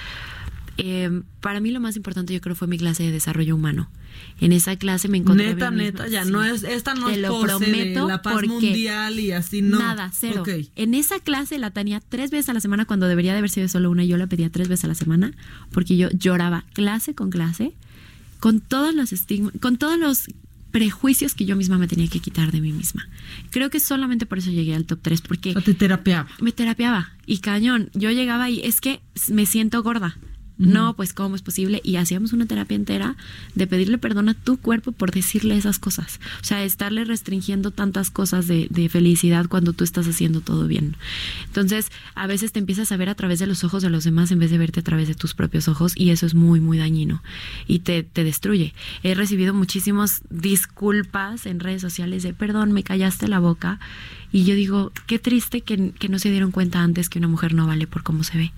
Eh, para mí lo más importante yo creo fue mi clase de desarrollo humano. En esa clase me encontré a Neta, mí misma. neta, ya Sí. no es, esta no Te es lo de prometo la paz porque mundial y así, no. Nada, cero. En esa clase la tenía tres veces a la semana cuando debería de haber sido solo una. Yo la pedía tres veces a la semana porque yo lloraba clase con clase con todos los estigmas, con todos los prejuicios que yo misma me tenía que quitar de mí misma. Creo que solamente por eso llegué al top 3 porque te terapeaba. me terapiaba y cañón. Yo llegaba y es que me siento gorda. No, pues cómo es posible. Y hacíamos una terapia entera de pedirle perdón a tu cuerpo por decirle esas cosas. O sea, estarle restringiendo tantas cosas de, de felicidad cuando tú estás haciendo todo bien. Entonces, a veces te empiezas a ver a través de los ojos de los demás en vez de verte a través de tus propios ojos y eso es muy, muy dañino y te, te destruye. He recibido muchísimas disculpas en redes sociales de perdón, me callaste la boca y yo digo, qué triste que, que no se dieron cuenta antes que una mujer no vale por cómo se ve.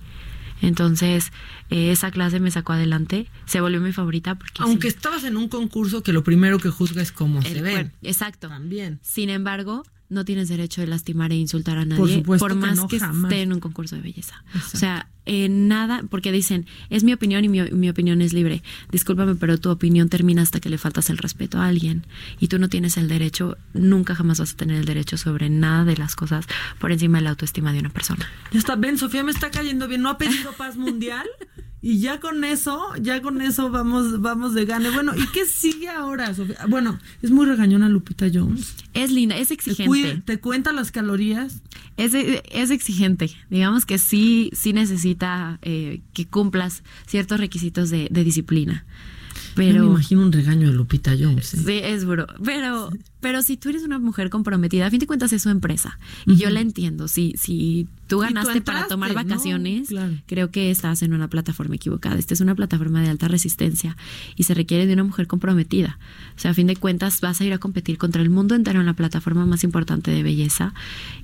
Entonces, eh, esa clase me sacó adelante, se volvió mi favorita porque... Aunque sí, estabas en un concurso que lo primero que juzga es cómo se ven. Exacto. También. Sin embargo, no tienes derecho de lastimar e insultar a nadie supuesto que más no, que esté en un concurso de belleza. O sea, en nada, porque dicen, es mi opinión y mi, mi opinión es libre. Discúlpame, pero tu opinión termina hasta que le faltas el respeto a alguien y tú no tienes el derecho, nunca jamás vas a tener el derecho sobre nada de las cosas por encima de la autoestima de una persona. Ya está, ven, Sofía me está cayendo bien. No ha pedido paz mundial. Y ya con eso, ya con eso vamos, vamos de gane. Bueno, ¿y qué sigue ahora, Sofía? Bueno, es muy regañona Lupita Jones. Es linda, es Te, exigente. cuida- te cuenta las calorías. Es, es exigente, digamos que sí, sí necesita eh, que cumplas ciertos requisitos de, de disciplina. Pero Yo me imagino un regaño de Lupita Jones. ¿eh? Sí, es duro. Pero, pero si tú eres una mujer comprometida, a fin de cuentas es su empresa. Y yo la entiendo. Si, si tú ganaste para entraste, tomar ¿no? vacaciones, Claro. creo que estás en una plataforma equivocada. Esta es una plataforma de alta resistencia y se requiere de una mujer comprometida. O sea, a fin de cuentas vas a ir a competir contra el mundo entero en la plataforma más importante de belleza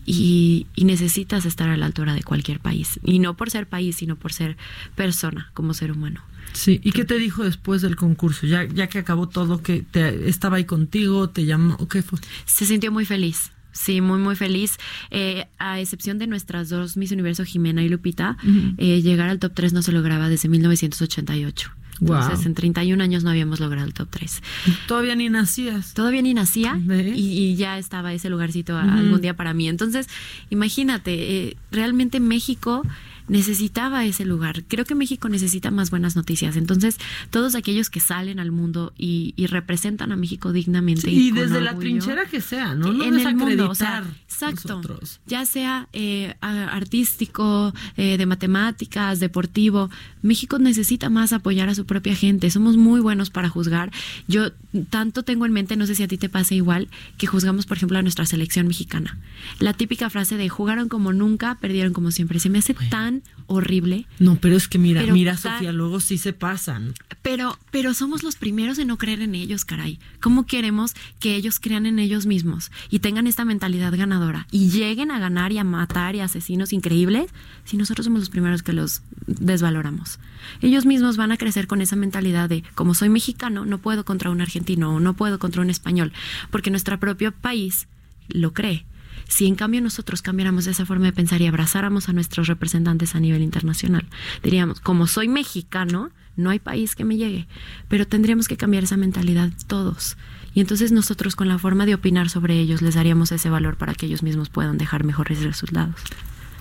y, y necesitas estar a la altura de cualquier país. Y no por ser país, sino por ser persona, como ser humano. Sí, ¿y qué te dijo después del concurso? Ya, ya que acabó todo, que te, estaba ahí contigo, te llamó, ¿qué fue? Se sintió muy feliz. Sí, muy, muy feliz. Eh, a excepción de nuestras dos Miss Universo, Jimena y Lupita, eh, llegar al top 3 no se lograba desde 1988. Entonces, Guau. en 31 años no habíamos logrado el top 3. Todavía ni nacías. Todavía ni nacía y, y ya estaba ese lugarcito a- Ujú. algún día para mí. Entonces, imagínate, eh, realmente México necesitaba ese lugar. Creo que México necesita más buenas noticias. Entonces, todos aquellos que salen al mundo y, y representan a México dignamente. y desde la trinchera que sea, ¿no? No en el mundo, o sea, exacto. nosotros. Ya sea eh, artístico, eh, de matemáticas, deportivo, México necesita más apoyar a su propia gente. Somos muy buenos para juzgar. Yo tanto tengo en mente, no sé si a ti te pasa igual, que juzgamos, por ejemplo, a nuestra selección mexicana. La típica frase de jugaron como nunca, perdieron como siempre. Se me hace tan horrible. No, pero es que mira, mira, Sofía, luego sí se pasan. Pero, pero somos los primeros en no creer en ellos, caray. ¿Cómo queremos que ellos crean en ellos mismos y tengan esta mentalidad ganadora y lleguen a ganar y a matar y asesinos increíbles si nosotros somos los primeros que los desvaloramos? Ellos mismos van a crecer con esa mentalidad de, como soy mexicano, no puedo contra un argentino o no puedo contra un español, porque nuestro propio país lo cree. Si en cambio nosotros cambiáramos esa forma de pensar y abrazáramos a nuestros representantes a nivel internacional, diríamos, como soy mexicano, no hay país que me llegue, pero tendríamos que cambiar esa mentalidad todos. Y entonces nosotros con la forma de opinar sobre ellos les daríamos ese valor para que ellos mismos puedan dejar mejores resultados.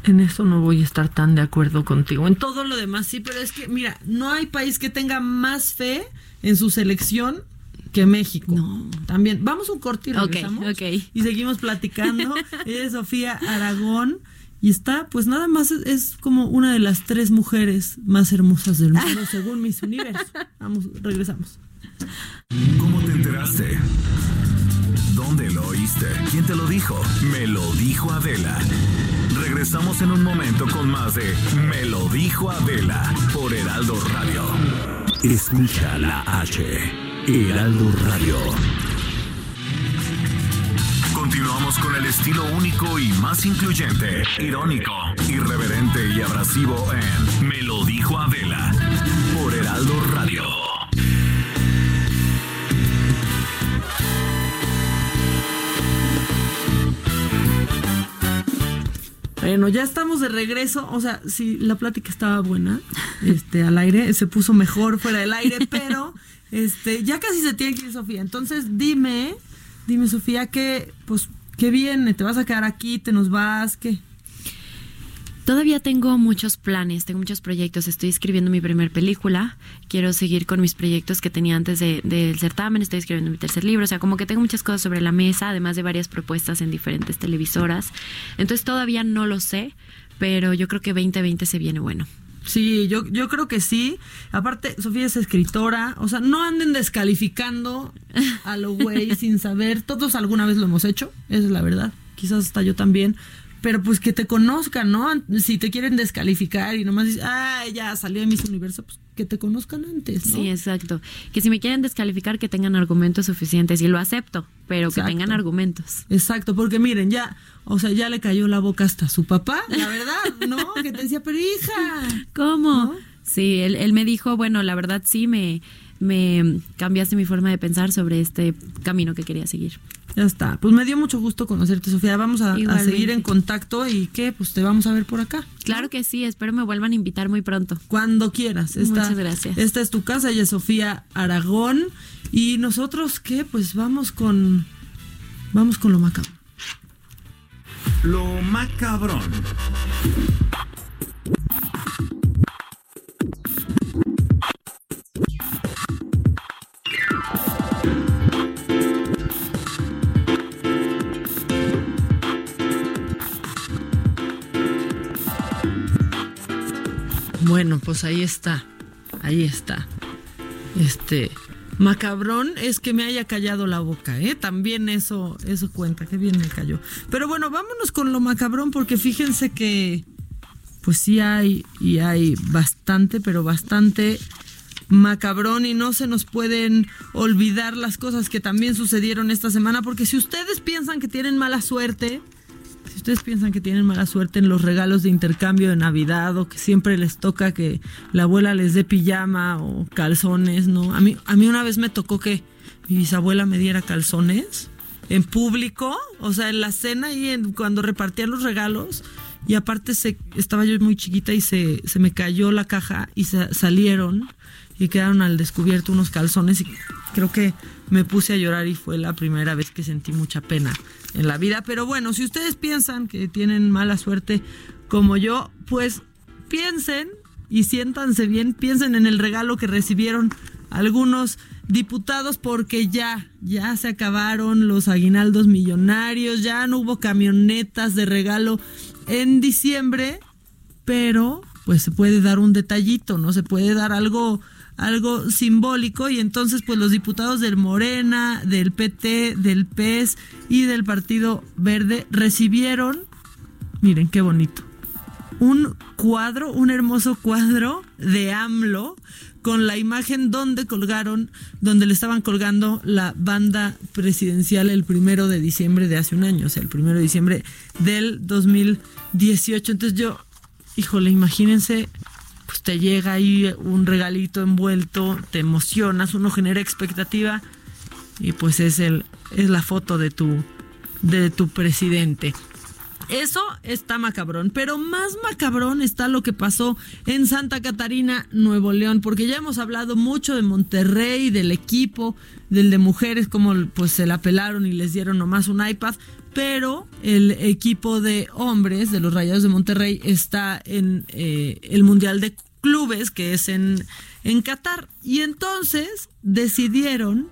En eso no voy a estar tan de acuerdo contigo. En todo lo demás sí, pero es que, mira, no hay país que tenga más fe en su selección que México. No. También, vamos un corte y regresamos. Ok, ok. Y seguimos platicando. Ella es Sofía Aragón. Y está, pues nada más es, es como una de las tres mujeres más hermosas del mundo, según Miss Universo. Vamos, regresamos. ¿Cómo te enteraste? ¿Dónde lo oíste? ¿Quién te lo dijo? Me lo dijo Adela. Regresamos en un momento con más de Me lo dijo Adela por Heraldo Radio. Escucha la H. Heraldo Radio. Continuamos con el estilo único y más incluyente, irónico, irreverente y abrasivo en Me lo dijo Adela por Heraldo Radio. Bueno, ya estamos de regreso. O sea, si la plática estaba buena, este, al aire, se puso mejor fuera del aire, pero este, ya casi se tiene que ir Sofía. Entonces, dime, dime, Sofía, que, pues, qué viene, te vas a quedar aquí, te nos vas, ¿qué? Todavía tengo muchos planes, tengo muchos proyectos. Estoy escribiendo mi primer película. Quiero seguir con mis proyectos que tenía antes de- del certamen. Estoy escribiendo mi tercer libro. O sea, como que tengo muchas cosas sobre la mesa, además de varias propuestas en diferentes televisoras. Entonces todavía no lo sé, pero yo creo que 2020 se viene bueno. Sí, yo, yo creo que sí. Aparte, Sofía es escritora. O sea, no anden descalificando a lo güey sin saber. Todos alguna vez lo hemos hecho, esa es la verdad. Quizás hasta yo también. Pero pues que te conozcan, ¿no? Si te quieren descalificar y nomás dices, ah, ya salió de Miss Universo, pues que te conozcan antes, ¿no? Sí, exacto. Que si me quieren descalificar, que tengan argumentos suficientes. Y lo acepto, pero que tengan argumentos. Exacto, porque miren, ya, o sea, ya le cayó la boca hasta su papá, la verdad, ¿no? Que te decía, pero hija. ¿Cómo? Sí, él, él me dijo, bueno, la verdad sí, me, me cambiaste mi forma de pensar sobre este camino que quería seguir. Ya está. Pues me dio mucho gusto conocerte, Sofía. Vamos a, seguir en contacto y qué, pues te vamos a ver por acá. Claro que sí, espero me vuelvan a invitar muy pronto. Cuando quieras. Esta, Muchas gracias. Esta es tu casa, ella es Sofía Aragón. Y nosotros, ¿qué? Pues vamos con. Vamos con lo macabro. Lo macabrón. Bueno, pues ahí está. Ahí está. Este. Macabrón es que me haya callado la boca, ¿eh? También eso, eso cuenta, que bien me cayó. Pero bueno, vámonos con lo macabrón porque fíjense que pues sí hay y hay bastante, pero bastante macabrón y no se nos pueden olvidar las cosas que también sucedieron esta semana porque si ustedes piensan que tienen mala suerte, si ustedes piensan que tienen mala suerte en los regalos de intercambio de Navidad o que siempre les toca que la abuela les dé pijama o calzones, ¿no? A mí, a mí una vez me tocó que mi bisabuela me diera calzones en público, o sea, en la cena y en, cuando repartían los regalos. Y aparte se, estaba yo muy chiquita y se, se me cayó la caja y sa- salieron y quedaron al descubierto unos calzones y creo que me puse a llorar y fue la primera vez que sentí mucha pena en la vida. Pero bueno, si ustedes piensan que tienen mala suerte como yo, pues piensen y siéntanse bien, piensen en el regalo que recibieron algunos diputados porque ya, ya se acabaron los aguinaldos millonarios, ya no hubo camionetas de regalo en diciembre, pero pues se puede dar un detallito, ¿no? Se puede dar algo algo simbólico y entonces pues los diputados del Morena, del PT, del PES y del Partido Verde recibieron, miren qué bonito, un cuadro, un hermoso cuadro de AMLO con la imagen donde colgaron, donde le estaban colgando la banda presidencial el primero de diciembre de hace un año, o sea, el primero de diciembre del 2018. Entonces yo, híjole, imagínense, te llega ahí un regalito envuelto, te emocionas, uno genera expectativa y pues es el es la foto de tu de tu presidente. Eso está macabrón, pero más macabrón está lo que pasó en Santa Catarina, Nuevo León, porque ya hemos hablado mucho de Monterrey, del equipo, del de mujeres, como pues se la pelaron y les dieron nomás un iPad, pero el equipo de hombres de los Rayados de Monterrey está en eh, el Mundial de Clubes, que es en, en Qatar, y entonces decidieron,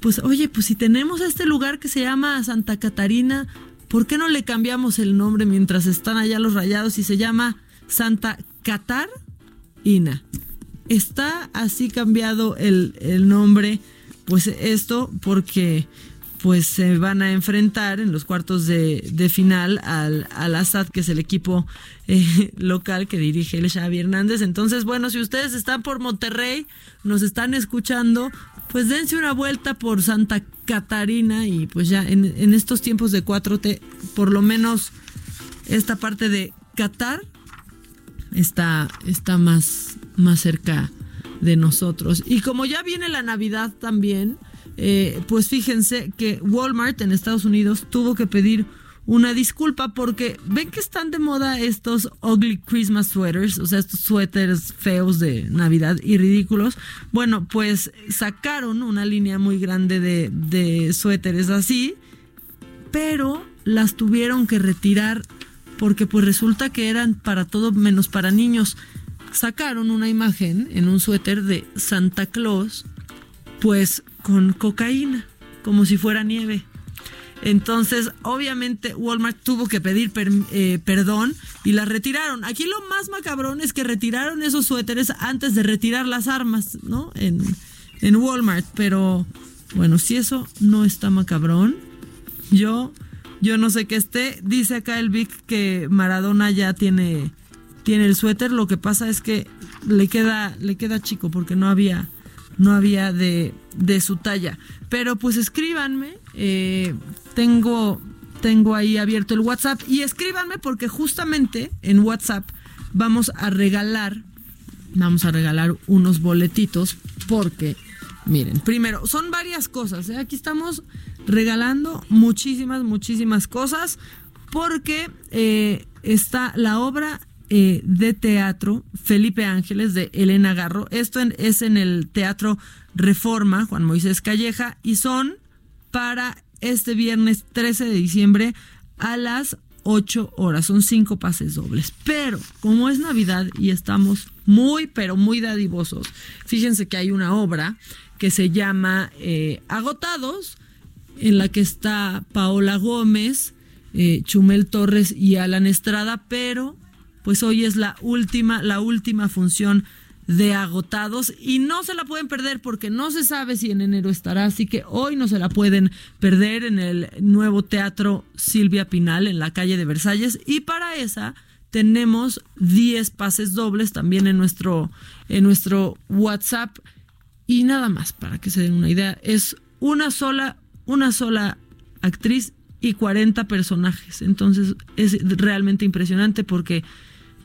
pues oye, pues si tenemos este lugar que se llama Santa Catarina, ¿por qué no le cambiamos el nombre mientras están allá los rayados y se llama Santa Catar Ina? Está así cambiado el, el nombre, pues esto porque pues se van a enfrentar en los cuartos de, de final al, al que es el equipo eh, local que dirige el Xavi Hernández. Entonces, bueno, si ustedes están por Monterrey, nos están escuchando, pues dense una vuelta por Santa Catarina y pues ya en, estos tiempos de 4T, por lo menos esta parte de Qatar está, está más, más cerca de nosotros. Y como ya viene la Navidad también, eh, pues fíjense que Walmart en Estados Unidos tuvo que pedir una disculpa porque ven que están de moda estos ugly Christmas sweaters, o sea, estos suéteres feos de Navidad y ridículos. Bueno, pues sacaron una línea muy grande de, de suéteres así, pero las tuvieron que retirar porque pues resulta que eran para todo menos para niños. Sacaron una imagen en un suéter de Santa Claus, pues con cocaína, como si fuera nieve. Entonces, obviamente, Walmart tuvo que pedir eh, perdón y las retiraron. Aquí lo más macabrón es que retiraron esos suéteres antes de retirar las armas, ¿no? En, en Walmart. Pero, bueno, si eso no está macabrón, yo, yo no sé qué esté. Dice acá el Vic que Maradona ya tiene, tiene el suéter. Lo que pasa es que le queda, le queda chico porque no había no había de, de su talla. Pero pues escríbanme, eh, tengo, tengo ahí abierto el WhatsApp y escríbanme porque justamente en WhatsApp vamos a regalar, vamos a regalar unos boletitos porque, miren, primero, son varias cosas, ¿eh? aquí estamos regalando muchísimas, muchísimas cosas porque eh, está la obra eh, de teatro Felipe Ángeles de Elena Garro. Esto es en el Teatro Reforma, Juan Moisés Calleja, y son para este viernes 13 de diciembre a las 8 horas. Son cinco pases dobles. Pero como es Navidad y estamos muy, pero muy dadivosos, fíjense que hay una obra que se llama eh, Agotados, en la que está Paola Gómez, eh, Chumel Torres y Alan Estrada, pero pues hoy es la última, la última función de agotados y no se la pueden perder porque no se sabe si en enero estará, así que hoy no se la pueden perder en el nuevo teatro Silvia Pinal en la calle de Versalles y para esa tenemos 10 pases dobles también en nuestro en nuestro WhatsApp y nada más para que se den una idea, es una sola una sola actriz y 40 personajes. Entonces es realmente impresionante porque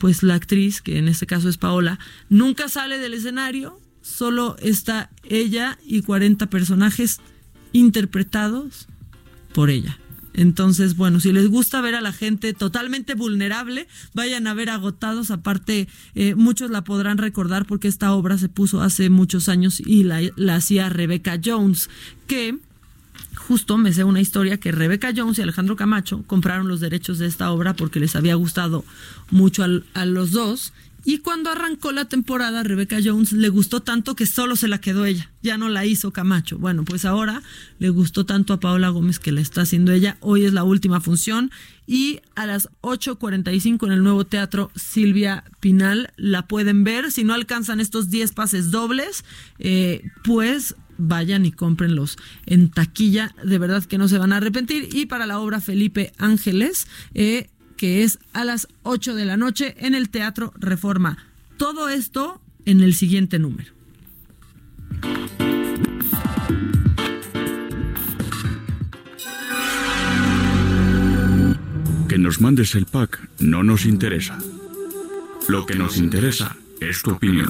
pues la actriz, que en este caso es Paola, nunca sale del escenario, solo está ella y 40 personajes interpretados por ella. Entonces, bueno, si les gusta ver a la gente totalmente vulnerable, vayan a ver agotados. Aparte, eh, muchos la podrán recordar porque esta obra se puso hace muchos años y la, la hacía Rebecca Jones, que justo me sé una historia que Rebecca Jones y Alejandro Camacho compraron los derechos de esta obra porque les había gustado mucho al, a los dos. Y cuando arrancó la temporada, Rebecca Jones le gustó tanto que solo se la quedó ella, ya no la hizo Camacho. Bueno, pues ahora le gustó tanto a Paola Gómez que la está haciendo ella. Hoy es la última función y a las 8.45 en el nuevo teatro Silvia Pinal la pueden ver. Si no alcanzan estos 10 pases dobles, eh, pues vayan y cómprenlos en taquilla, de verdad que no se van a arrepentir. Y para la obra Felipe Ángeles, eh, que es a las 8 de la noche en el Teatro Reforma. Todo esto en el siguiente número. Que nos mandes el pack no nos interesa. Lo que nos interesa es tu opinión.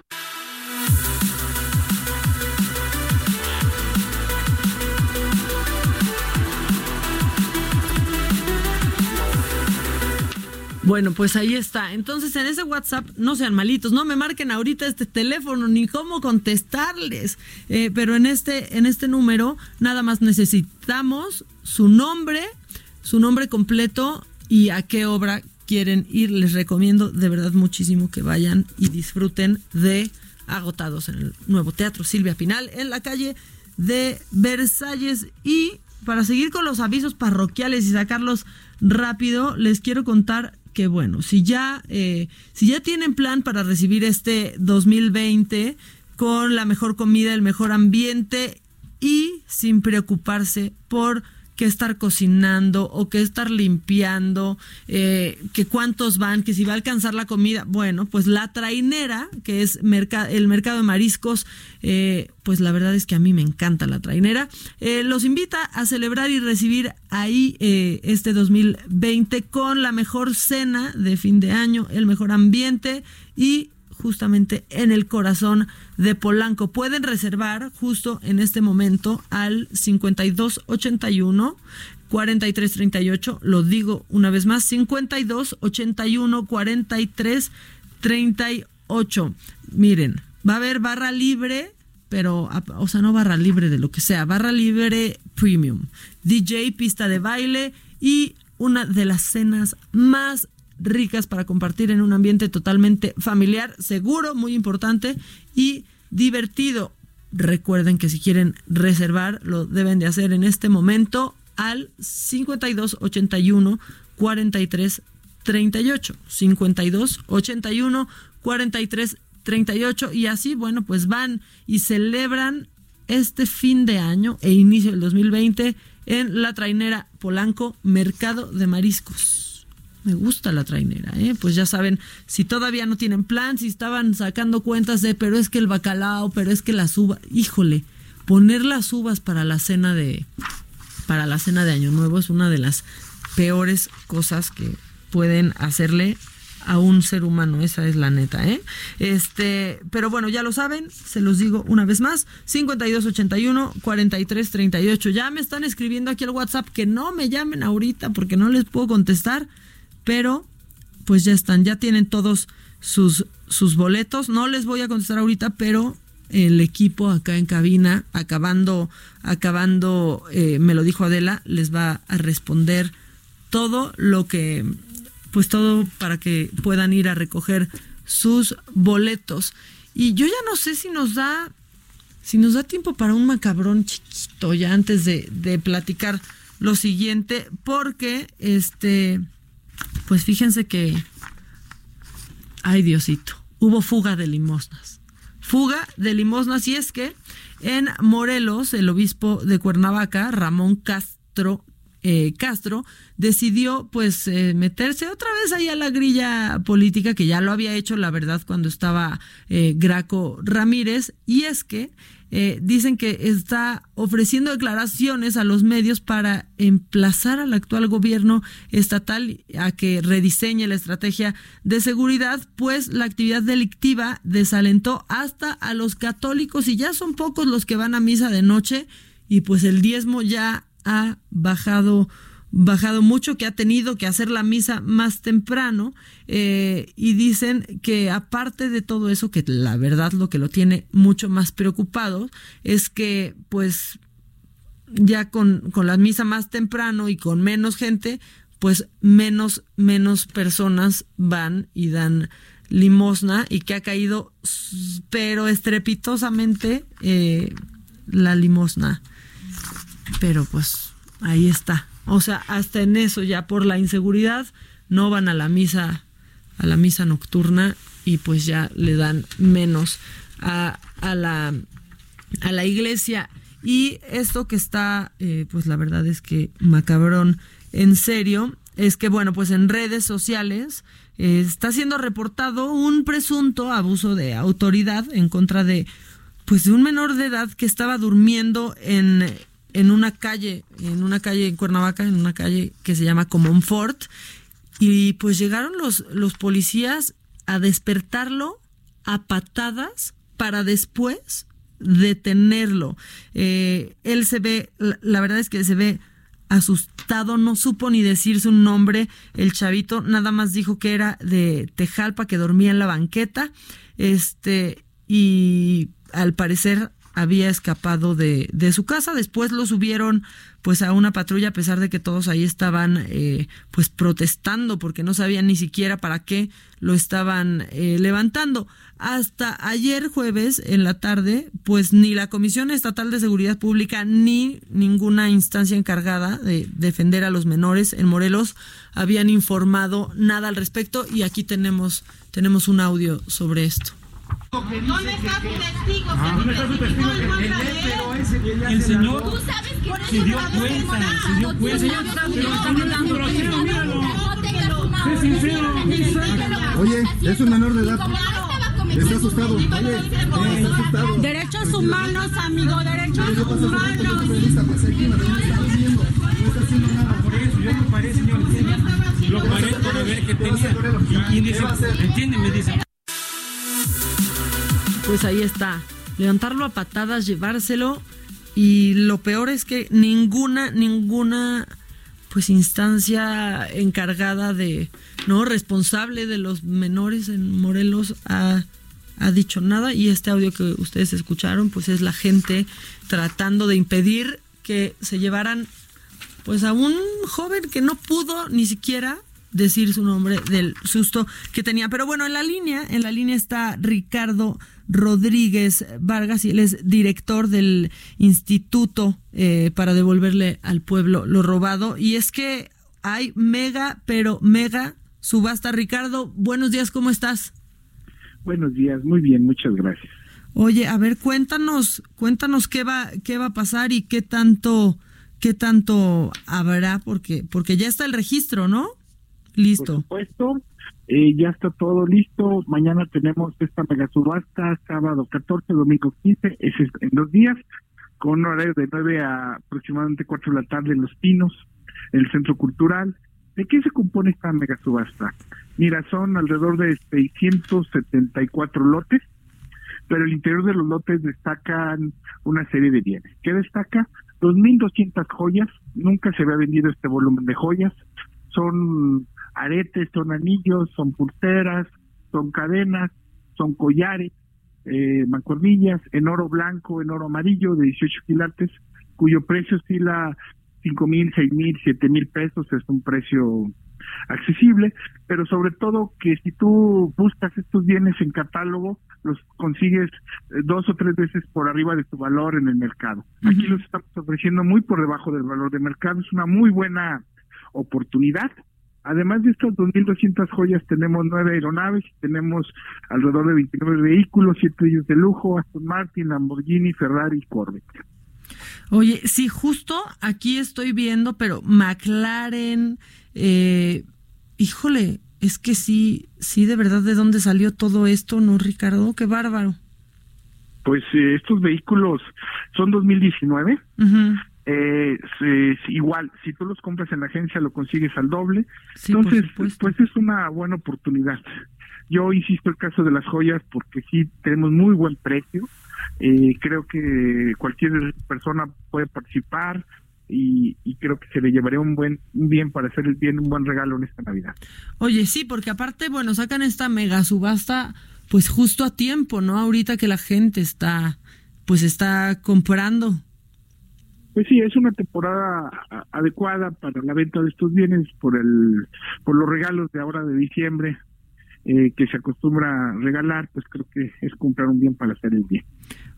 Bueno, pues ahí está. Entonces, en ese WhatsApp, no sean malitos, no me marquen ahorita este teléfono ni cómo contestarles. Eh, pero en este, en este número, nada más necesitamos su nombre, su nombre completo y a qué obra quieren ir. Les recomiendo de verdad muchísimo que vayan y disfruten de Agotados en el nuevo Teatro Silvia Pinal, en la calle de Versalles. Y para seguir con los avisos parroquiales y sacarlos rápido, les quiero contar que bueno, si ya, eh, si ya tienen plan para recibir este 2020 con la mejor comida, el mejor ambiente y sin preocuparse por que estar cocinando o que estar limpiando, eh, que cuántos van, que si va a alcanzar la comida. Bueno, pues la trainera, que es el mercado de mariscos, eh, pues la verdad es que a mí me encanta la trainera. Eh, los invita a celebrar y recibir ahí este 2020 con la mejor cena de fin de año, el mejor ambiente y justamente en el corazón de Polanco. Pueden reservar justo en este momento al 5281 4338, lo digo una vez más, 52 81 43 38. Miren, va a haber barra libre, pero, o sea, no barra libre de lo que sea, barra libre premium, DJ, pista de baile y una de las cenas más ricas para compartir en un ambiente totalmente familiar, seguro, muy importante y divertido. Recuerden que si quieren reservar, lo deben de hacer en este momento al 5281 43 38 52 81 43 38 y así bueno pues van y celebran este fin de año e inicio del 2020 en la trainera Polanco Mercado de Mariscos me gusta la trainera, ¿eh? Pues ya saben, si todavía no tienen plan, si estaban sacando cuentas de, pero es que el bacalao, pero es que las uvas, híjole, poner las uvas para la cena de, para la cena de Año Nuevo es una de las peores cosas que pueden hacerle a un ser humano, esa es la neta, ¿eh? Este, pero bueno, ya lo saben, se los digo una vez más, 5281 4338. Ya me están escribiendo aquí el WhatsApp que no me llamen ahorita porque no les puedo contestar pero pues ya están, ya tienen todos sus, sus boletos. No les voy a contestar ahorita, pero el equipo acá en cabina, acabando, acabando, eh, me lo dijo Adela, les va a responder todo lo que, pues todo para que puedan ir a recoger sus boletos. Y yo ya no sé si nos da, si nos da tiempo para un macabrón chiquito ya antes de, de platicar lo siguiente, porque este pues fíjense que, ay Diosito, hubo fuga de limosnas. Fuga de limosnas y es que en Morelos, el obispo de Cuernavaca, Ramón Castro, eh, Castro decidió pues eh, meterse otra vez ahí a la grilla política que ya lo había hecho la verdad cuando estaba eh, Graco Ramírez y es que dicen que está ofreciendo declaraciones a los medios para emplazar al actual gobierno estatal a que rediseñe la estrategia de seguridad, pues la actividad delictiva desalentó hasta a los católicos y ya son pocos los que van a misa de noche y pues el diezmo ya ha bajado bajado mucho, que ha tenido que hacer la misa más temprano eh, y dicen que aparte de todo eso, que la verdad lo que lo tiene mucho más preocupado es que pues ya con, con la misa más temprano y con menos gente, pues menos, menos personas van y dan limosna y que ha caído pero estrepitosamente eh, la limosna pero pues ahí está. O sea, hasta en eso ya por la inseguridad no van a la misa a la misa nocturna y pues ya le dan menos a, a la a la iglesia. Y esto que está eh, pues la verdad es que macabrón en serio es que bueno pues en redes sociales eh, está siendo reportado un presunto abuso de autoridad en contra de pues de un menor de edad que estaba durmiendo en en una calle, en una calle en Cuernavaca, en una calle que se llama Comonfort, y pues llegaron los, los policías a despertarlo a patadas para después detenerlo. Eh, él se ve, la, la verdad es que se ve asustado, no supo ni decir su nombre, el chavito nada más dijo que era de Tejalpa, que dormía en la banqueta, este, y al parecer había escapado de, de su casa. Después lo subieron pues a una patrulla a pesar de que todos ahí estaban eh, pues protestando porque no sabían ni siquiera para qué lo estaban eh, levantando. Hasta ayer jueves en la tarde pues ni la Comisión Estatal de Seguridad Pública ni ninguna instancia encargada de defender a los menores en Morelos habían informado nada al respecto y aquí tenemos tenemos un audio sobre esto. ¿Dónde está su testigo? ¿Dónde está su testigo? El señor Tú sabes que por se eso dio cuenta, se dio cuenta. Señor, Pero está hablando grosero, míralo. Sé sincero. Oye, es un menor de edad. Está asustado. Oye, está asustado. Derechos humanos, amigo, derechos humanos. Por eso yo lo paré, señor. Lo paré para ver qué tenía. Y, y dice, ¿entiende? Me dice. Pues ahí está, levantarlo a patadas, llevárselo. Y lo peor es que ninguna, ninguna pues instancia encargada de, no, responsable de los menores en Morelos ha, ha dicho nada. Y este audio que ustedes escucharon pues es la gente tratando de impedir que se llevaran pues a un joven que no pudo ni siquiera decir su nombre del susto que tenía. Pero bueno, en la línea, en la línea está Ricardo Rodríguez Vargas y él es director del Instituto eh, para devolverle al pueblo lo robado. Y es que hay mega, pero mega subasta. Ricardo, buenos días, ¿cómo estás? Buenos días, muy bien, muchas gracias. Oye, a ver, cuéntanos, cuéntanos qué va, qué va a pasar y qué tanto, qué tanto habrá, porque, porque ya está el registro, ¿no? Listo. Por supuesto, eh, ya está todo listo. Mañana tenemos esta mega subasta, sábado 14, domingo 15, ese es en dos días, con un horario de 9 a aproximadamente 4 de la tarde en Los Pinos, en el Centro Cultural. ¿De qué se compone esta mega subasta? Mira, son alrededor de 674 lotes, pero el interior de los lotes destacan una serie de bienes. ¿Qué destaca? 2.200 joyas, nunca se había vendido este volumen de joyas, son aretes, son anillos, son pulseras, son cadenas, son collares, eh, mancuernillas, en oro blanco, en oro amarillo de 18 quilates, cuyo precio oscila cinco mil, seis mil, siete mil pesos, es un precio accesible, pero sobre todo que si tú buscas estos bienes en catálogo, los consigues eh, dos o tres veces por arriba de tu valor en el mercado. Aquí los estamos ofreciendo muy por debajo del valor de mercado, es una muy buena oportunidad. Además de estas 2.200 joyas, tenemos nueve aeronaves y tenemos alrededor de 29 vehículos, siete de ellos de lujo, Aston Martin, Lamborghini, Ferrari y Corvette. Oye, sí, justo aquí estoy viendo, pero McLaren, eh, híjole, es que sí, sí, de verdad, ¿de dónde salió todo esto, no, Ricardo? Qué bárbaro. Pues eh, estos vehículos son 2019. Ujú. Eh, igual, si tú los compras en la agencia lo consigues al doble. Sí, Entonces, pues es una buena oportunidad. Yo insisto el caso de las joyas porque sí tenemos muy buen precio. Eh, creo que cualquier persona puede participar y, y creo que se le llevaría un buen un bien para hacer el bien un buen regalo en esta Navidad. Oye, sí, porque aparte, bueno, sacan esta mega subasta, pues justo a tiempo, ¿no? Ahorita que la gente está, pues está comprando. Pues sí, es una temporada adecuada para la venta de estos bienes por el por los regalos de ahora de diciembre eh, que se acostumbra a regalar, pues creo que es comprar un bien para hacer el bien.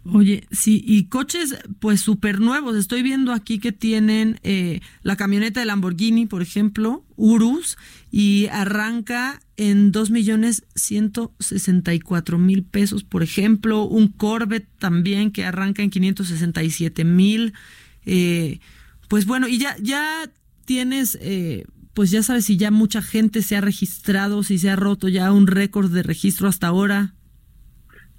Oye, sí, y coches pues súper nuevos. Estoy viendo aquí que tienen eh, la camioneta de Lamborghini, por ejemplo, Urus, y arranca en dos millones ciento sesenta y cuatro mil pesos, por ejemplo, un Corvette también que arranca en 567 mil. Eh, pues bueno, y ya, ya tienes, eh, pues ya sabes si ya mucha gente se ha registrado, si se ha roto ya un récord de registro hasta ahora.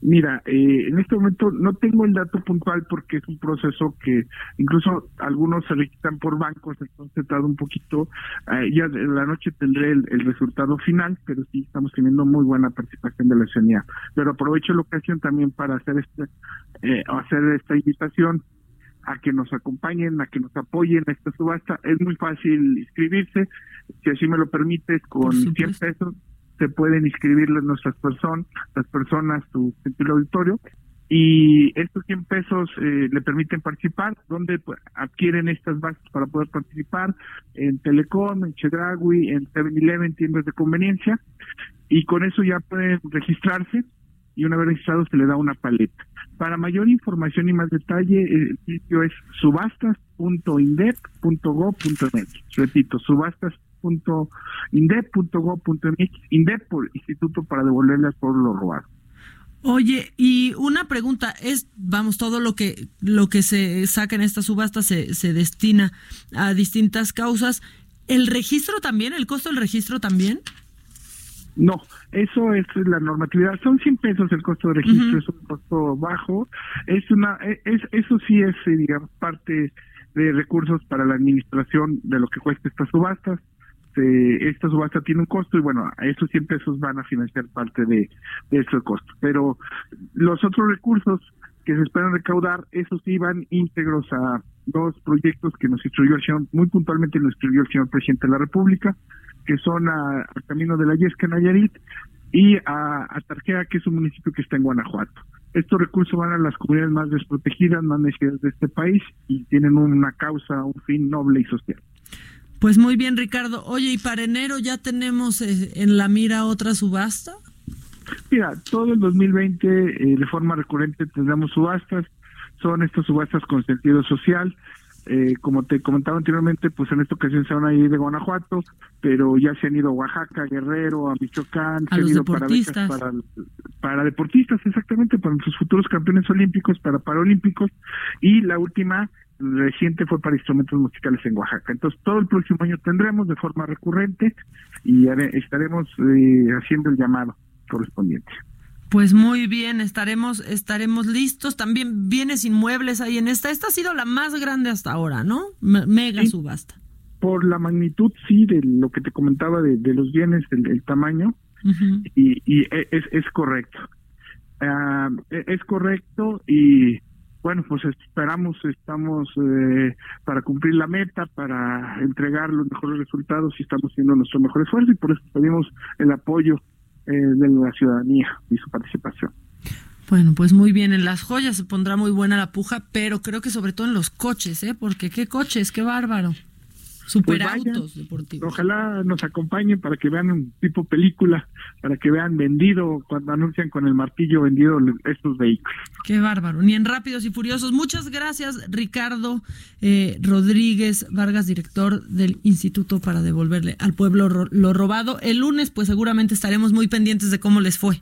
Mira, eh, en este momento no tengo el dato puntual porque es un proceso que incluso algunos se registran por bancos, entonces tarda un poquito. Eh, ya en la noche tendré el, resultado final, pero sí estamos teniendo muy buena participación de la ciudadanía. Pero aprovecho la ocasión también para hacer este, eh, hacer esta invitación a que nos acompañen, a que nos apoyen a esta subasta. Es muy fácil inscribirse, si así me lo permites, con 100 pesos se pueden inscribir nuestras personas, las personas, tu gentil auditorio, y estos 100 pesos eh, le permiten participar, donde adquieren estas bases para poder participar en Telecom, en Chedragui, en 7-Eleven, tiendas de conveniencia, y con eso ya pueden registrarse y una vez registrado se le da una paleta. Para mayor información y más detalle, el sitio es subastas.indep.gov.mx. Repito, subastas.indep.gov.mx. Indep por Instituto para devolverle al pueblo lo robado. Oye, y una pregunta, es, vamos, todo lo que, lo que se saca en esta subasta se, se destina a distintas causas. ¿El registro también? ¿El costo del registro también? No, eso es la normatividad. Son 100 pesos el costo de registro, es un costo bajo. Es una, es, eso sí es, eh, digamos, parte de recursos para la administración de lo que cuesta estas subastas. Eh, esta subasta tiene un costo y bueno, esos 100 pesos van a financiar parte de, de ese costo. Pero los otros recursos que se esperan recaudar, esos sí van íntegros a dos proyectos que nos instruyó el señor, muy puntualmente nos instruyó el señor presidente de la República, que son a- al camino de la Yesca Nayarit y a, a Tarjea, que es un municipio que está en Guanajuato. Estos recursos van a las comunidades más desprotegidas, más necesitadas de este país y tienen una causa, un fin noble y social. Pues muy bien, Ricardo. Oye, ¿y para enero ya tenemos eh, en la mira otra subasta? Mira, todo el 2020 eh, de forma recurrente tendremos subastas, son estas subastas con sentido social. Eh, como te comentaba anteriormente, pues en esta ocasión se van a ir de Guanajuato, pero ya se han ido a Oaxaca, Guerrero, a Michoacán, A se han ido para becas deportistas. para, para deportistas, exactamente, para nuestros futuros campeones olímpicos, para paralímpicos, y la última reciente fue para instrumentos musicales en Oaxaca. Entonces, todo el próximo año tendremos de forma recurrente y estaremos eh, haciendo el llamado correspondiente. Pues muy bien, estaremos, estaremos listos. También bienes inmuebles ahí en esta. Esta ha sido la más grande hasta ahora, ¿no? Me- mega Sí. subasta. Por la magnitud, sí, de lo que te comentaba de, de los bienes, el, el tamaño, y, y e- es, es correcto. Ah, e- es correcto y bueno, pues esperamos, estamos eh, para cumplir la meta, para entregar los mejores resultados y estamos haciendo nuestro mejor esfuerzo y por eso pedimos el apoyo eh, de la ciudadanía y su participación. Bueno, pues muy bien, en las joyas se pondrá muy buena la puja, pero creo que sobre todo en los coches, ¿eh? Porque qué coches, qué bárbaro. Pues Superautos vayan, deportivos. Ojalá nos acompañen para que vean un tipo película, para que vean vendido, cuando anuncian con el martillo vendido estos vehículos. Qué bárbaro. Ni en Rápidos y Furiosos. Muchas gracias, Ricardo eh, Rodríguez Vargas, director del Instituto para devolverle al pueblo ro- lo robado. El lunes, pues seguramente estaremos muy pendientes de cómo les fue.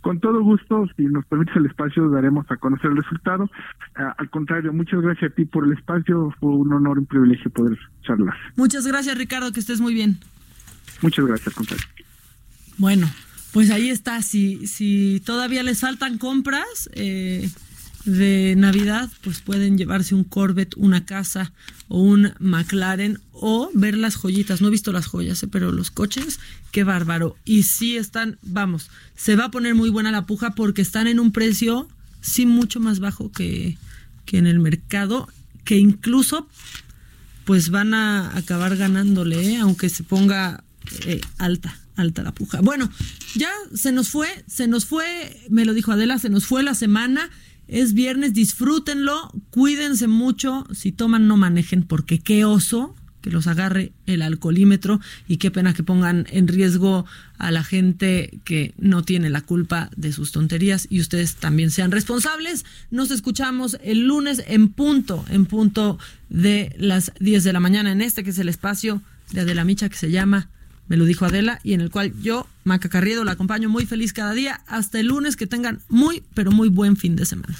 Con todo gusto, si nos permites el espacio, daremos a conocer el resultado. Ah, al contrario, muchas gracias a ti por el espacio. Fue un honor y un privilegio poder charlar. Muchas gracias, Ricardo, que estés muy bien. Muchas gracias, al contrario. Bueno, pues ahí está. Si, si todavía les faltan compras eh, de Navidad, pues pueden llevarse un Corvette, una casa o un McLaren o ver las joyitas. No he visto las joyas, eh, pero los coches, qué bárbaro. Y sí están, vamos, se va a poner muy buena la puja porque están en un precio, sí, mucho más bajo que, que en el mercado, que incluso pues van a acabar ganándole, ¿eh? aunque se ponga eh, alta, alta la puja. Bueno, ya se nos fue, se nos fue, me lo dijo Adela, se nos fue la semana. Es viernes, disfrútenlo, cuídense mucho. Si toman, no manejen, porque qué oso que los agarre el alcoholímetro y qué pena que pongan en riesgo a la gente que no tiene la culpa de sus tonterías y ustedes también sean responsables. Nos escuchamos el lunes en punto, en punto de las 10 de la mañana en este que es el espacio de Adela Micha que se llama Me lo dijo Adela y en el cual yo, Maca Carriedo, la acompaño muy feliz cada día. Hasta el lunes que tengan muy, pero muy buen fin de semana.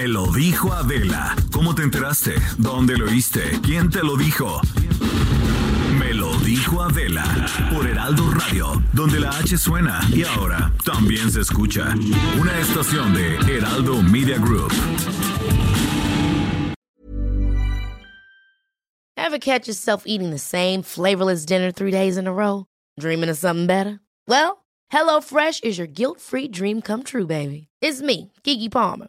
Me lo dijo Adela. ¿Cómo te enteraste? ¿Dónde lo oíste? ¿Quién te lo dijo? Me lo dijo Adela por Heraldo Radio, donde la H suena y ahora también se escucha. Una estación de Heraldo Media Group. Ever catch yourself eating the same flavorless dinner three days in a row? Dreaming of something better? Well, HelloFresh is your guilt-free dream come true, baby. It's me, Kiki Palmer.